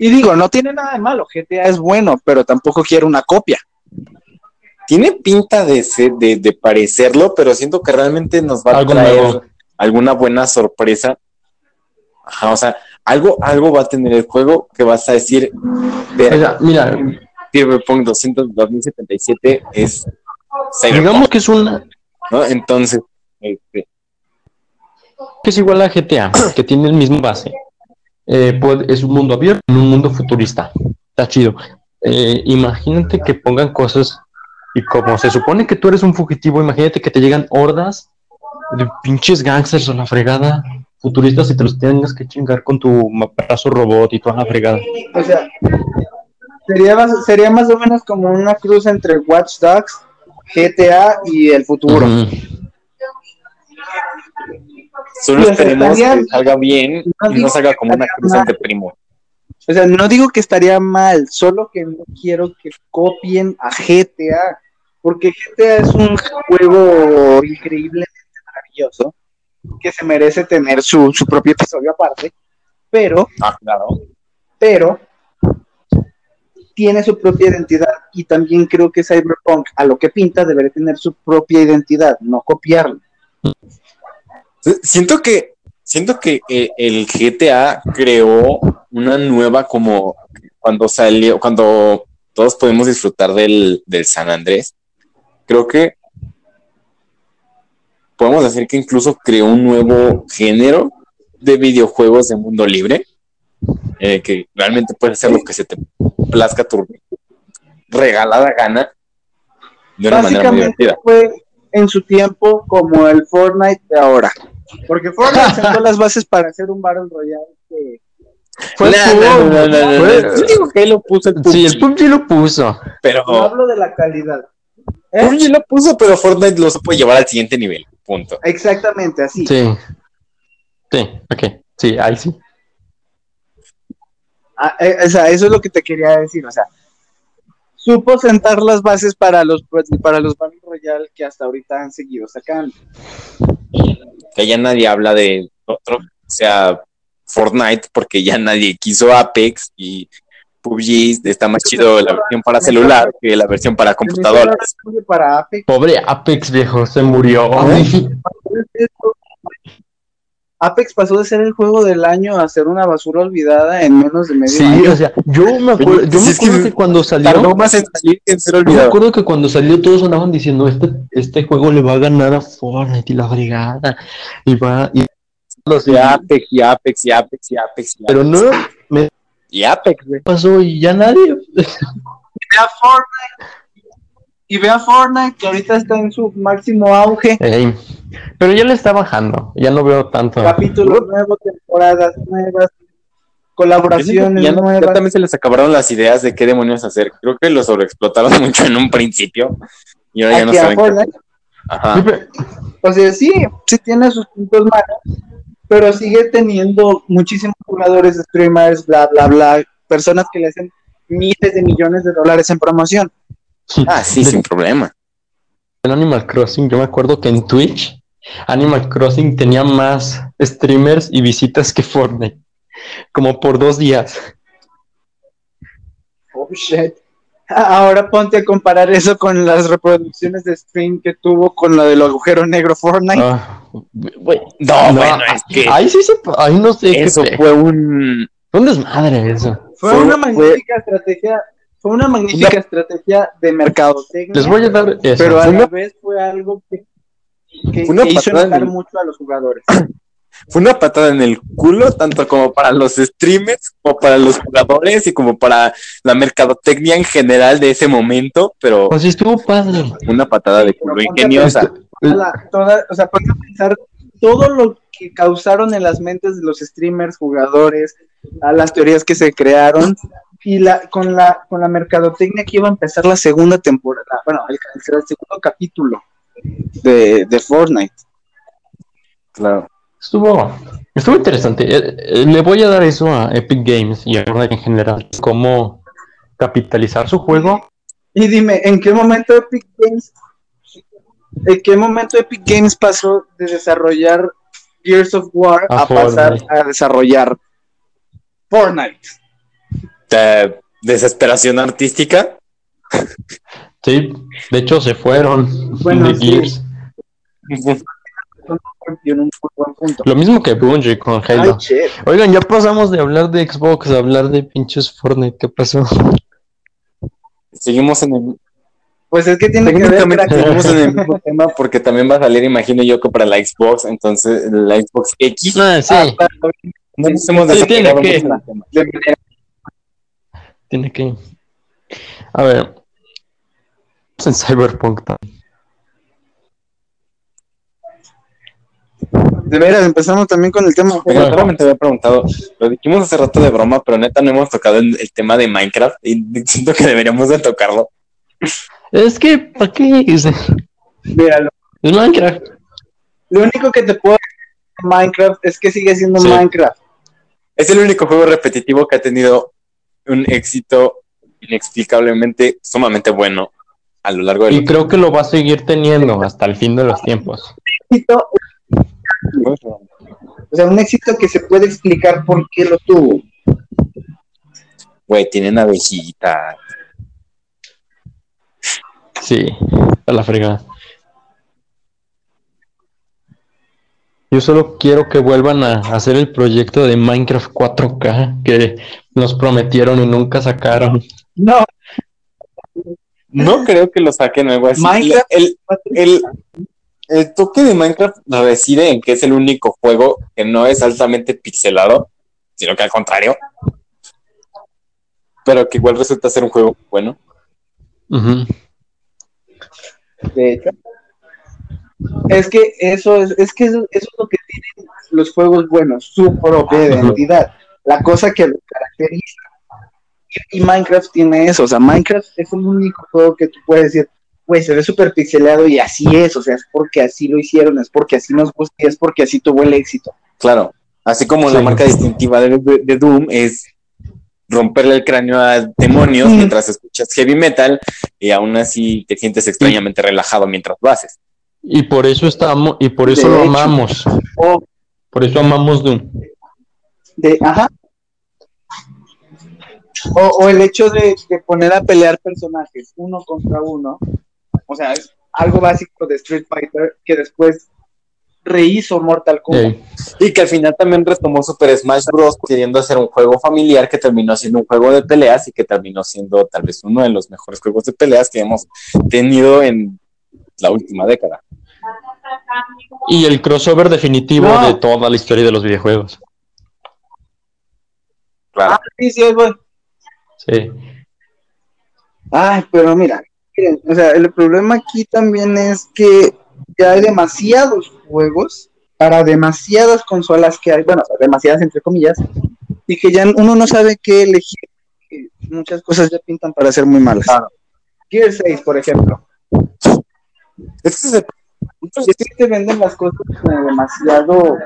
Y digo, no tiene nada de malo, GTA es bueno, pero tampoco quiero una copia. Tiene pinta de, ser- de, de parecerlo, pero siento que realmente nos va a traer nuevo. alguna buena sorpresa. Ajá, o sea, algo, algo va a tener el juego que vas a decir, O sea, mira, Cyberpunk 200 2077 es Cyberpunk, digamos que es una ¿no? Entonces, este, que es igual a GTA, que tiene el mismo base. Eh, es un mundo abierto en un mundo futurista. Está chido. Eh, imagínate que pongan cosas y como se supone que tú eres un fugitivo, imagínate que te llegan hordas de pinches gangsters o la fregada futuristas y te los tengas que chingar con tu ma- brazo robot y toda la fregada. O sea, sería más, sería más o menos como una cruz entre Watch Dogs, GTA y el futuro. Solo Pues esperemos estaría- que salga bien no y no salga como una cruz mal. entre primos. O sea, no digo que estaría mal, solo que no quiero que copien a GTA, porque GTA es un juego increíblemente maravilloso, que se merece tener su, su propio episodio aparte, pero, Ah, claro. pero tiene su propia identidad y también creo que Cyberpunk, a lo que pinta, debería tener su propia identidad, no copiarlo. Siento que, siento que eh, el GTA creó una nueva como cuando salió, cuando todos podemos disfrutar del, del San Andrés. Creo que podemos decir que incluso creó un nuevo género de videojuegos de mundo libre, eh, que realmente puedes hacer lo que se te plazca tu regalada gana de una manera muy Básicamente divertida. fue en su tiempo como el Fortnite de ahora. Porque Fortnite sentó las bases para hacer un Battle Royale que Fue No, el no, PUBG, no, no, digo que él lo puso el Sí, el PUBG, PUBG lo puso. pero no hablo de la calidad. ¿Eh? PUBG lo puso, pero Fortnite lo supo llevar al siguiente nivel. Punto. Exactamente así. Sí. Sí, ok. Sí, ahí sí. Ah, eh, o sea, eso es lo que te quería decir. O sea, supo sentar las bases para los para los Battle Royale que hasta ahorita han seguido sacando. Que ya nadie habla de otro, o sea, Fortnite, porque ya nadie quiso Apex y PUBG está más chido la versión para celular que la versión para computadoras. Para Apex. Pobre Apex, viejo, se murió. Apex pasó de ser el juego del año a ser una basura olvidada en menos de medio Sí, año. o sea, yo me acuerdo, yo Sí, me es que acuerdo que cuando salió, Tardó más en salir que en ser yo me olvidado. acuerdo que cuando salió todos andaban diciendo este, este juego le va a ganar a Fortnite y la brigada y va y los Y Apex, y Apex, y Apex, y Apex, y pero Apex. no me Y Apex, güey. pasó y ya nadie Ve a Fortnite. Y ve a Fortnite que ahorita está en su máximo auge. Pero ya le está bajando, ya no veo tanto. Capítulos nuevos, temporadas nuevas, colaboraciones Ya, no- ya también se les acabaron las ideas de qué demonios hacer. Creo que lo sobreexplotaron mucho en un principio. Y ahora ya no saben qué. Ajá. O sea, sí, sí tiene sus puntos malos, pero sigue teniendo muchísimos jugadores, streamers, bla, bla, bla, personas que le hacen miles de millones de dólares en promoción. Ah, sí, sin problema. En Animal Crossing, yo me acuerdo que en Twitch, Animal Crossing tenía más streamers y visitas que Fortnite, como por dos días. Oh, shit. Ahora ponte a comparar eso con las reproducciones de stream que tuvo con la del agujero negro Fortnite. Ah, güey, No, no, bueno, es que ahí sí se, ahí no sé eso qué, fue un. fue un desmadre eso. fue, fue- una fue- magnífica estrategia, fue una magnífica estrategia de mercadotecnia. Les voy a dar eso. pero a la vez fue algo que, que- que hizo enojar mucho a los jugadores. Fue una patada en el culo, tanto como para los streamers, como para los jugadores y como para la mercadotecnia en general de ese momento, pero Pues estuvo padre. una patada de culo ingeniosa. La- toda- o sea, ponte a pensar todo lo que causaron en las mentes de los streamers, jugadores, a las teorías que se crearon y la con la con la mercadotecnia que iba a empezar la segunda temporada, bueno, el, el segundo capítulo de, de Fortnite. Claro. Estuvo, estuvo interesante. Eh, eh, Le voy a dar eso a Epic Games y a Fortnite en general. Cómo capitalizar su juego. Y dime, ¿en qué momento Epic Games ¿En qué momento Epic Games pasó de desarrollar Gears of War A a, pasar Fortnite. a desarrollar Fortnite? Eh, desesperación artística. Sí, de hecho se fueron Bueno, de sí. Gears. En un muy buen punto. Lo mismo que Bungie con Halo. Oigan, ya pasamos de hablar de Xbox a hablar de pinches Fortnite. ¿Qué pasó? Seguimos en el, Pues es que tiene que ver, seguimos en el mismo tema porque también va a salir, imagino yo, que para la Xbox, entonces la Xbox X. Ah, sí, Ah, No nos hemos Sí, tiene que. tiene que. A ver. En Cyberpunk también. De veras, empezamos también con el tema. Oigan, solamente había preguntado, lo dijimos hace rato de broma, pero neta no hemos tocado el, el tema de Minecraft y siento que deberíamos de tocarlo. Es que, ¿para qué? Es, Mira, lo, es Minecraft. lo único que te puedo decir de Minecraft es que sigue siendo Sí. Minecraft. Es el único juego repetitivo que ha tenido un éxito inexplicablemente sumamente bueno a lo largo de Y creo que lo va a seguir teniendo hasta el fin de los tiempos. O sea, un éxito que se puede explicar por qué lo tuvo. Güey, tienen abejitas. Sí, a la fregada. Yo solo quiero que vuelvan a hacer el proyecto de Minecraft 4K que nos prometieron y nunca sacaron. No, No creo que lo saquen algo así. Minecraft- El, el, el toque de Minecraft reside en que es el único juego que no es altamente pixelado, sino que al contrario. Pero que igual resulta ser un juego bueno. De hecho. Es que eso es, es que eso, eso es lo que tienen los juegos buenos, su propia identidad, la cosa que los caracteriza. Y, y Minecraft tiene eso, o sea, Minecraft es el único juego que tú puedes decir, güey, se ve súper pixeleado y así es, o sea, es porque así lo hicieron, es porque así nos gusta y es porque así tuvo el éxito. Claro. Así como Sí. la marca distintiva de, de- de Doom es romperle el cráneo a demonios mientras escuchas heavy metal y aún así te sientes extrañamente relajado mientras lo haces. Y por eso estamos, y por eso De lo hecho. amamos. O Por eso amamos Doom. de, ajá. O, o el hecho de, de poner a pelear personajes uno contra uno. O sea, es algo básico de Street Fighter que después rehizo Mortal Kombat. Y que al final también retomó Super Smash Bros. queriendo hacer un juego familiar que terminó siendo un juego de peleas y que terminó siendo tal vez uno de los mejores juegos de peleas que hemos tenido en la última década. Y el crossover definitivo No. de toda la historia de los videojuegos. Claro. Ah, sí, sí, ahí voy. Sí. Ay, pero mira, miren, o sea, el problema aquí también es que ya hay demasiados juegos para demasiadas consolas que hay, bueno, o sea, demasiadas entre comillas, y que ya uno no sabe qué elegir. que Muchas cosas ya pintan para ser muy malas. Claro. Gear 6, por ejemplo. Es que se- Y es que te venden las cosas como demasiado,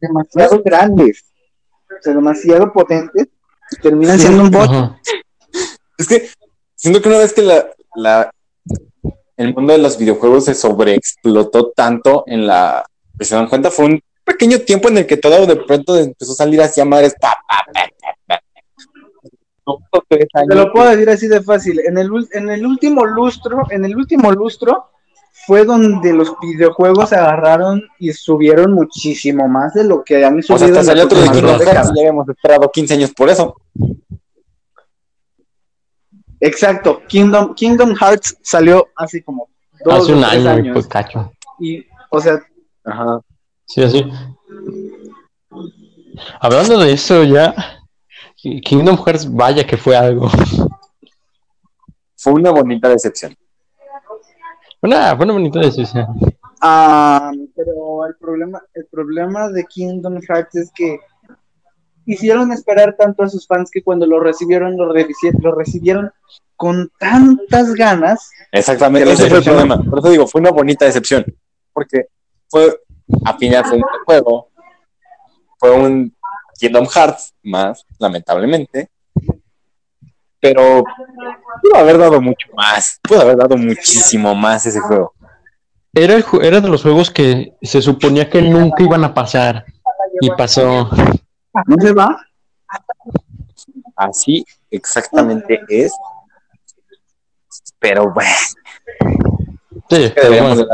demasiado grandes, o sea, demasiado potentes, y terminan siendo un bot. Ajá. Es que siento que una vez que la, la- el mundo de los videojuegos se sobreexplotó tanto en la que se dan cuenta fue un pequeño tiempo en el que todo de pronto empezó a salir hacia madres pa, pa, pa, pa, pa. Dos o tres Te lo puedo decir así de fácil. En el, en el último lustro, en el último lustro fue donde los videojuegos se agarraron y subieron muchísimo más de lo que han o subido sea, hasta salió otro de y ya habíamos esperado 15 años por eso. Exacto. Kingdom, Kingdom Hearts salió así como dos Hace o un tres año y años. pues cacho. Y, o sea, Ajá. Sí, así. Hablando de eso ya, Kingdom Hearts, vaya que fue algo. Fue una bonita decepción. Una, fue una bonita decisión. Ah, pero el problema, el problema de Kingdom Hearts es que hicieron esperar tanto a sus fans que cuando lo recibieron, lo, lo recibieron con tantas ganas. Exactamente, ese fue el problema. Por eso digo, fue una bonita decepción. Porque fue, al final fue un juego. Fue un Kingdom Hearts más, lamentablemente. Pero pudo haber dado mucho más. Pudo haber dado muchísimo más ese juego. Era, el, era de los juegos que se suponía que nunca iban a pasar. Y pasó. ¿No se va? Así exactamente es. Pero bueno, Sí, pero bueno.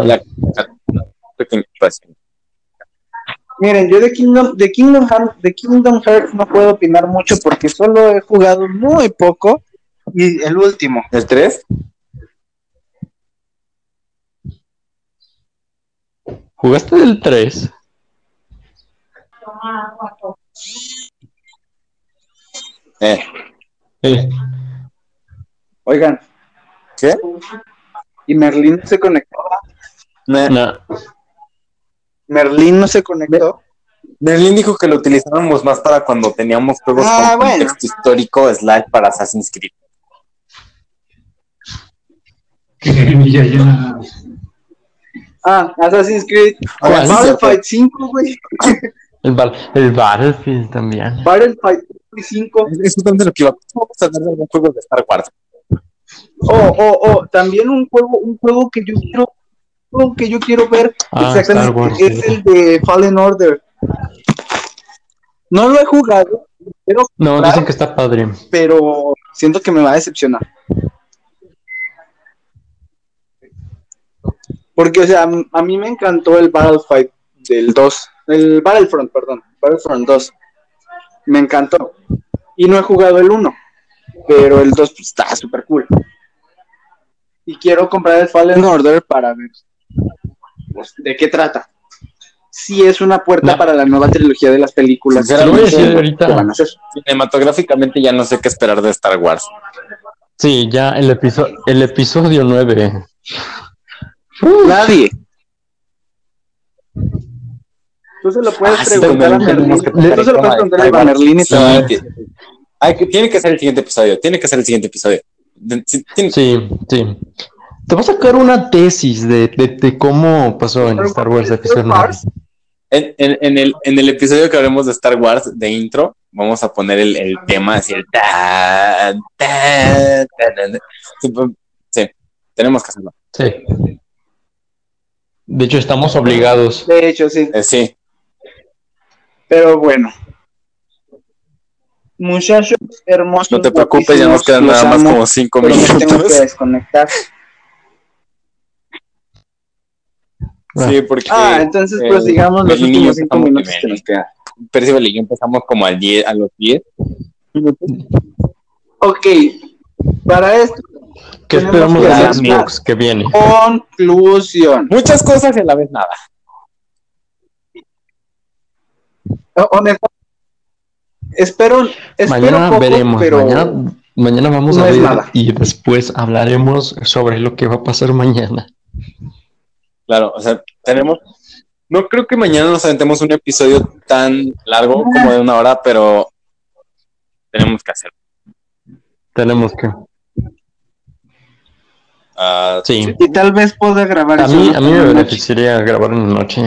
Miren, yo de Kingdom, de Kingdom Hearts, de Kingdom Hearts no puedo opinar mucho porque solo he jugado muy poco y el último. ¿El 3? ¿Jugaste del 3? Eh, Sí. Oigan, ¿Qué? y Merlín no se conectó. Nah. No. Merlín no se conectó. Berlín dijo que lo utilizábamos más para cuando teníamos juegos Ah, con bueno. contexto histórico slash para Assassin's Creed. Ya, ya. Ah, Assassin's Creed. ¿Cuál? Battlefield 5, güey. El, Val- el Battlefield también. Battlefield 5. Es justamente lo que iba. Vamos a hablar de algún juego de Star Wars. Oh, oh, oh, también un juego, un juego que yo quiero, un juego que yo quiero ver Ah, exactamente Wars, es sí. el de Fallen Order. No lo he jugado, pero, No, dicen que está padre. pero siento que me va a decepcionar. Porque, o sea, a- a mí me encantó el Battlefield del 2, el Battlefront, perdón, Battlefront 2. Me encantó. Y no he jugado el 1, pero el 2 pues, está súper cool. Y quiero comprar el Fallen Order para ver pues, de qué trata. Si es una puerta No. para la nueva trilogía de las películas Te lo voy a decir que ahorita. van a hacer. Cinematográficamente ya no sé qué esperar de Star Wars. Sí, ya el, episodio el episodio 9. Nadie. Tú se lo puedes Ah, sí, preguntar a también tenemos Merlín. que Tú se lo puedes preguntar a. Merlín y te va a Sí, decir. que- tiene que ser el siguiente episodio. Tiene que ser el siguiente episodio. Sí, tiene- Sí, sí. Te voy a sacar una tesis de, de, de cómo pasó en Star Wars episodio 9. En, en- en el, en el episodio que hablemos de Star Wars de intro, vamos a poner el, el tema así, el tan, tan, tan, tan. Sí, pues, sí, tenemos que hacerlo. Sí. De hecho, estamos obligados. De hecho, sí. Eh, sí, Pero bueno. Muchachos hermosos. no te preocupes, ya nos quedan nada más amo, como cinco pero me tengo que minutos. desconectar. Sí, porque Ah, entonces eh, prosigamos los últimos cinco minutos que nos quedan. Percival y yo empezamos como al 10, a los 10 minutos. Ok, para esto, ¿Qué esperamos hacer Xbox que viene? conclusión. Muchas cosas y a la vez nada. O- honesta- espero, espero Mañana poco, veremos. pero Mañana, mañana vamos no a ver nada. y después hablaremos sobre lo que va a pasar mañana. Claro, o sea, tenemos. No creo que mañana nos aventemos un episodio tan largo como de una hora, pero tenemos que hacerlo. Tenemos que. Ah, Sí. y tal vez pueda grabar A mí, a mí me beneficiaría grabar en la noche.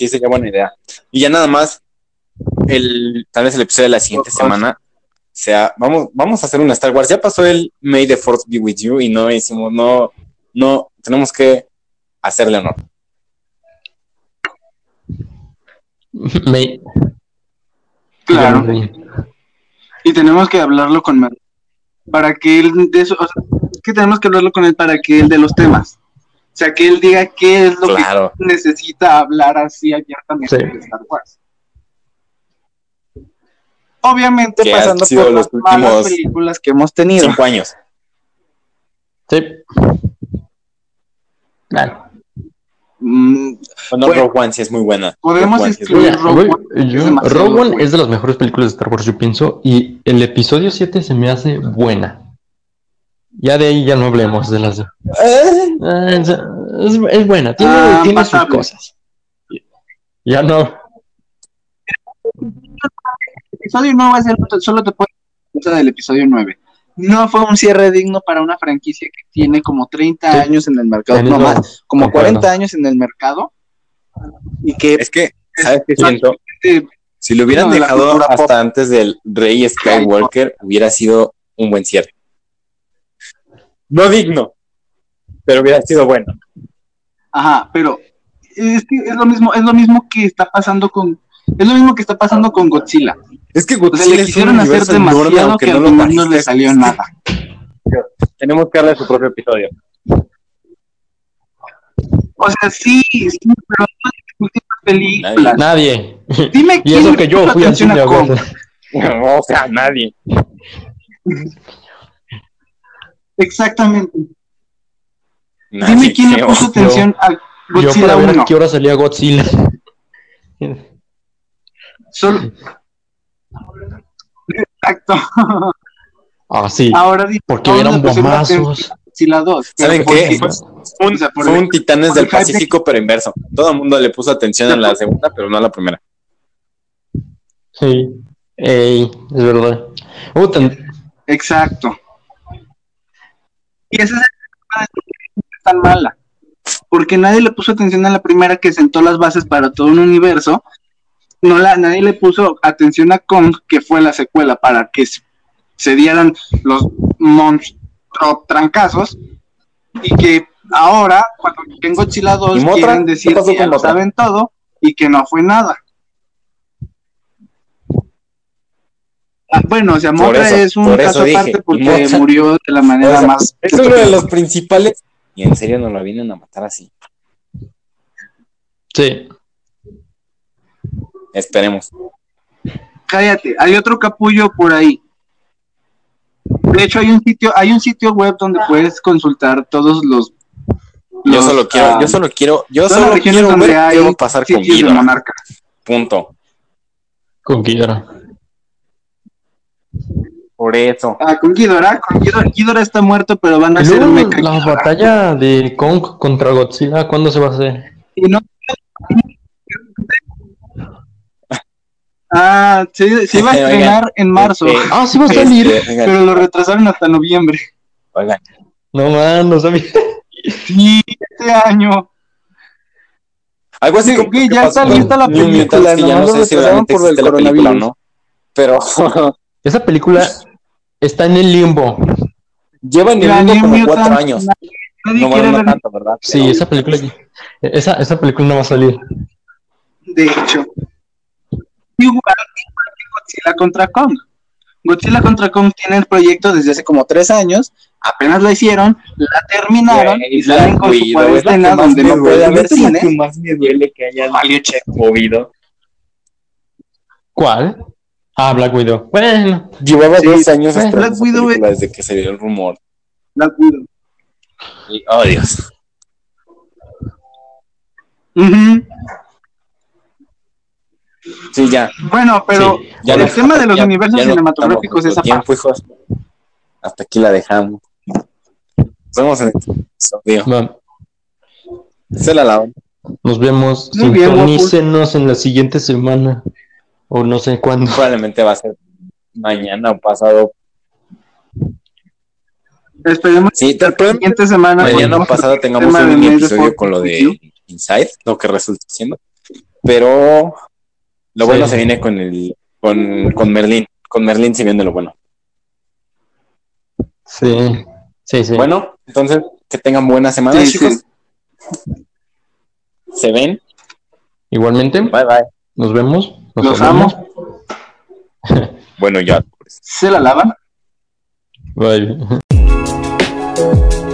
Sí, sería buena idea. Y ya nada más, el, tal vez el episodio de la siguiente semana sea, vamos, vamos a hacer una Star Wars. Ya pasó el May the Force be with you y no hicimos, no, no, tenemos que hacerle honor. Me- Claro. Y tenemos que hablarlo con Mer. Para que él de eso, o sea, que tenemos que hablarlo con él para que él de los temas. O sea, que él diga qué es lo Claro. que necesita hablar así abiertamente Sí. de Star Wars. Obviamente pasando por los las malas últimos películas que hemos tenido. Cinco años. Sí. Vale. Mm, Bueno, Bueno. Rogue One sí es muy buena. Podemos Rogue excluir- Rogue One yo- Rogue One es de las mejores películas de Star Wars, yo pienso, y el episodio 7 se me hace buena. Ya de ahí ya no hablemos de las... Eh, es, es- es buena, tiene, Ah, tiene sus cosas. Ya no. episodio 9 es el, solo te puedo del episodio 9. No fue un cierre digno para una franquicia que tiene como 30 Sí. años en el mercado, no más, como concuerdo. 40 años en el mercado. Y que Es que, ¿sabes qué siento? Si lo hubieran No, dejado hasta pop. antes del Rey Skywalker, hubiera sido un buen cierre. No digno, pero hubiera sido bueno. Ajá, pero es, que es lo mismo, es lo mismo que está pasando con es lo mismo que está pasando con Godzilla. Es que O sea, Godzilla le es un quisieron hacer demasiado que no al no le salió nada. Tenemos que darle su propio episodio. O sea, sí, sí, pero no en las últimas películas. Nadie. Dime Y quién eso le que yo fui al cine a. No, o sea, nadie. Exactamente. Dime quién le puso atención a Yo Godzilla para ver 1. a qué hora salía Godzilla. Solo... Exacto. Ah, sí. Ahora Porque ¿dónde eran bombazos. a Godzilla 2. ¿Saben qué? ¿por Fue un, fue Titanes del Pacífico, pero inverso. Todo el mundo le puso atención en la segunda, pero no a la primera. Sí. Ey, es verdad. Exacto. Y ese es el de tan mala. Porque nadie le puso atención a la primera que sentó las bases para todo un universo. No la, nadie le puso atención a Kong, que fue la secuela, para que se, dieran los monstruos trancazos. Y que ahora, cuando en Godzilla 2, ¿Y Mothra? quieren ¿Qué decir que lo saben todo y que no fue nada. Ah, bueno, o sea, eso, es un caso dije, aparte porque Mothra- murió de la manera O sea, más. es uno de los principales. Y en serio nos la vienen a matar así. sí. Esperemos. Cállate, hay otro capullo por ahí. De hecho, hay un sitio, hay un sitio web donde puedes consultar todos los. Yo solo quiero, ah, yo solo quiero, yo solo quiero ver hay qué va a pasar con monarca. Punto. Con. Por eso. Ah, con Ghidorah, con Ghidorah, Ghidorah está muerto, pero van a Y hacer luego, mecha la Ghidorah. batalla de Kong contra Godzilla, ¿cuándo se va a hacer? Y no- Ah, se, se iba a Oigan, estrenar en marzo, este, Ah, sí va a salir. Este, pero lo retrasaron hasta noviembre. oigan, No, man, no sabía. Sí, este año. Algo así Sí, como ok, que ya está lista la película, ya no nomás sé lo si por el existe la película o coronavirus. no. pero Esa película está en el limbo. lleva en el New como cuatro años. Nadie No, quiere no tanto, ¿verdad? Sí, Pero- esa película. Esa, esa película no va a salir. De hecho, igual, igual que Godzilla contra Kong. Godzilla contra Kong tiene el proyecto desde hace como tres años. Apenas la hicieron, la terminaron Güey, y salen con su Widow, es la cuarentena que más donde no puede haber cine. que más me duele que hayan Valió checo. movido. ¿Cuál? Ah, Black Widow. Bueno, Llevaba Sí, dos años Black esperando esa Widow película desde que se dio el rumor. Black Widow. Y, oh, Dios. Sí, ya. Bueno, pero Sí, ya el no- tema de los ya- universos ya no cinematográficos estamos es aparte. Hasta aquí la dejamos. Nos vemos en el episodio. Se la lavan. nos vemos. Bien, Sintonícenos en la siguiente semana. O no sé cuándo. Probablemente va a ser mañana o pasado. Esperemos Sí, que la siguiente semana mañana volvamos o pasado tengamos un mini episodio con lo de Inside, lo que resulta siendo. Pero lo bueno Sí. se viene con el con, con Merlín. Con Merlín se viene lo bueno. Sí, sí, sí. Bueno, entonces que tengan buena semana, Sí, chicos. Se ven. Igualmente, Bye bye. nos vemos. Los, amo. bueno, ya. Se la lavan. Bye.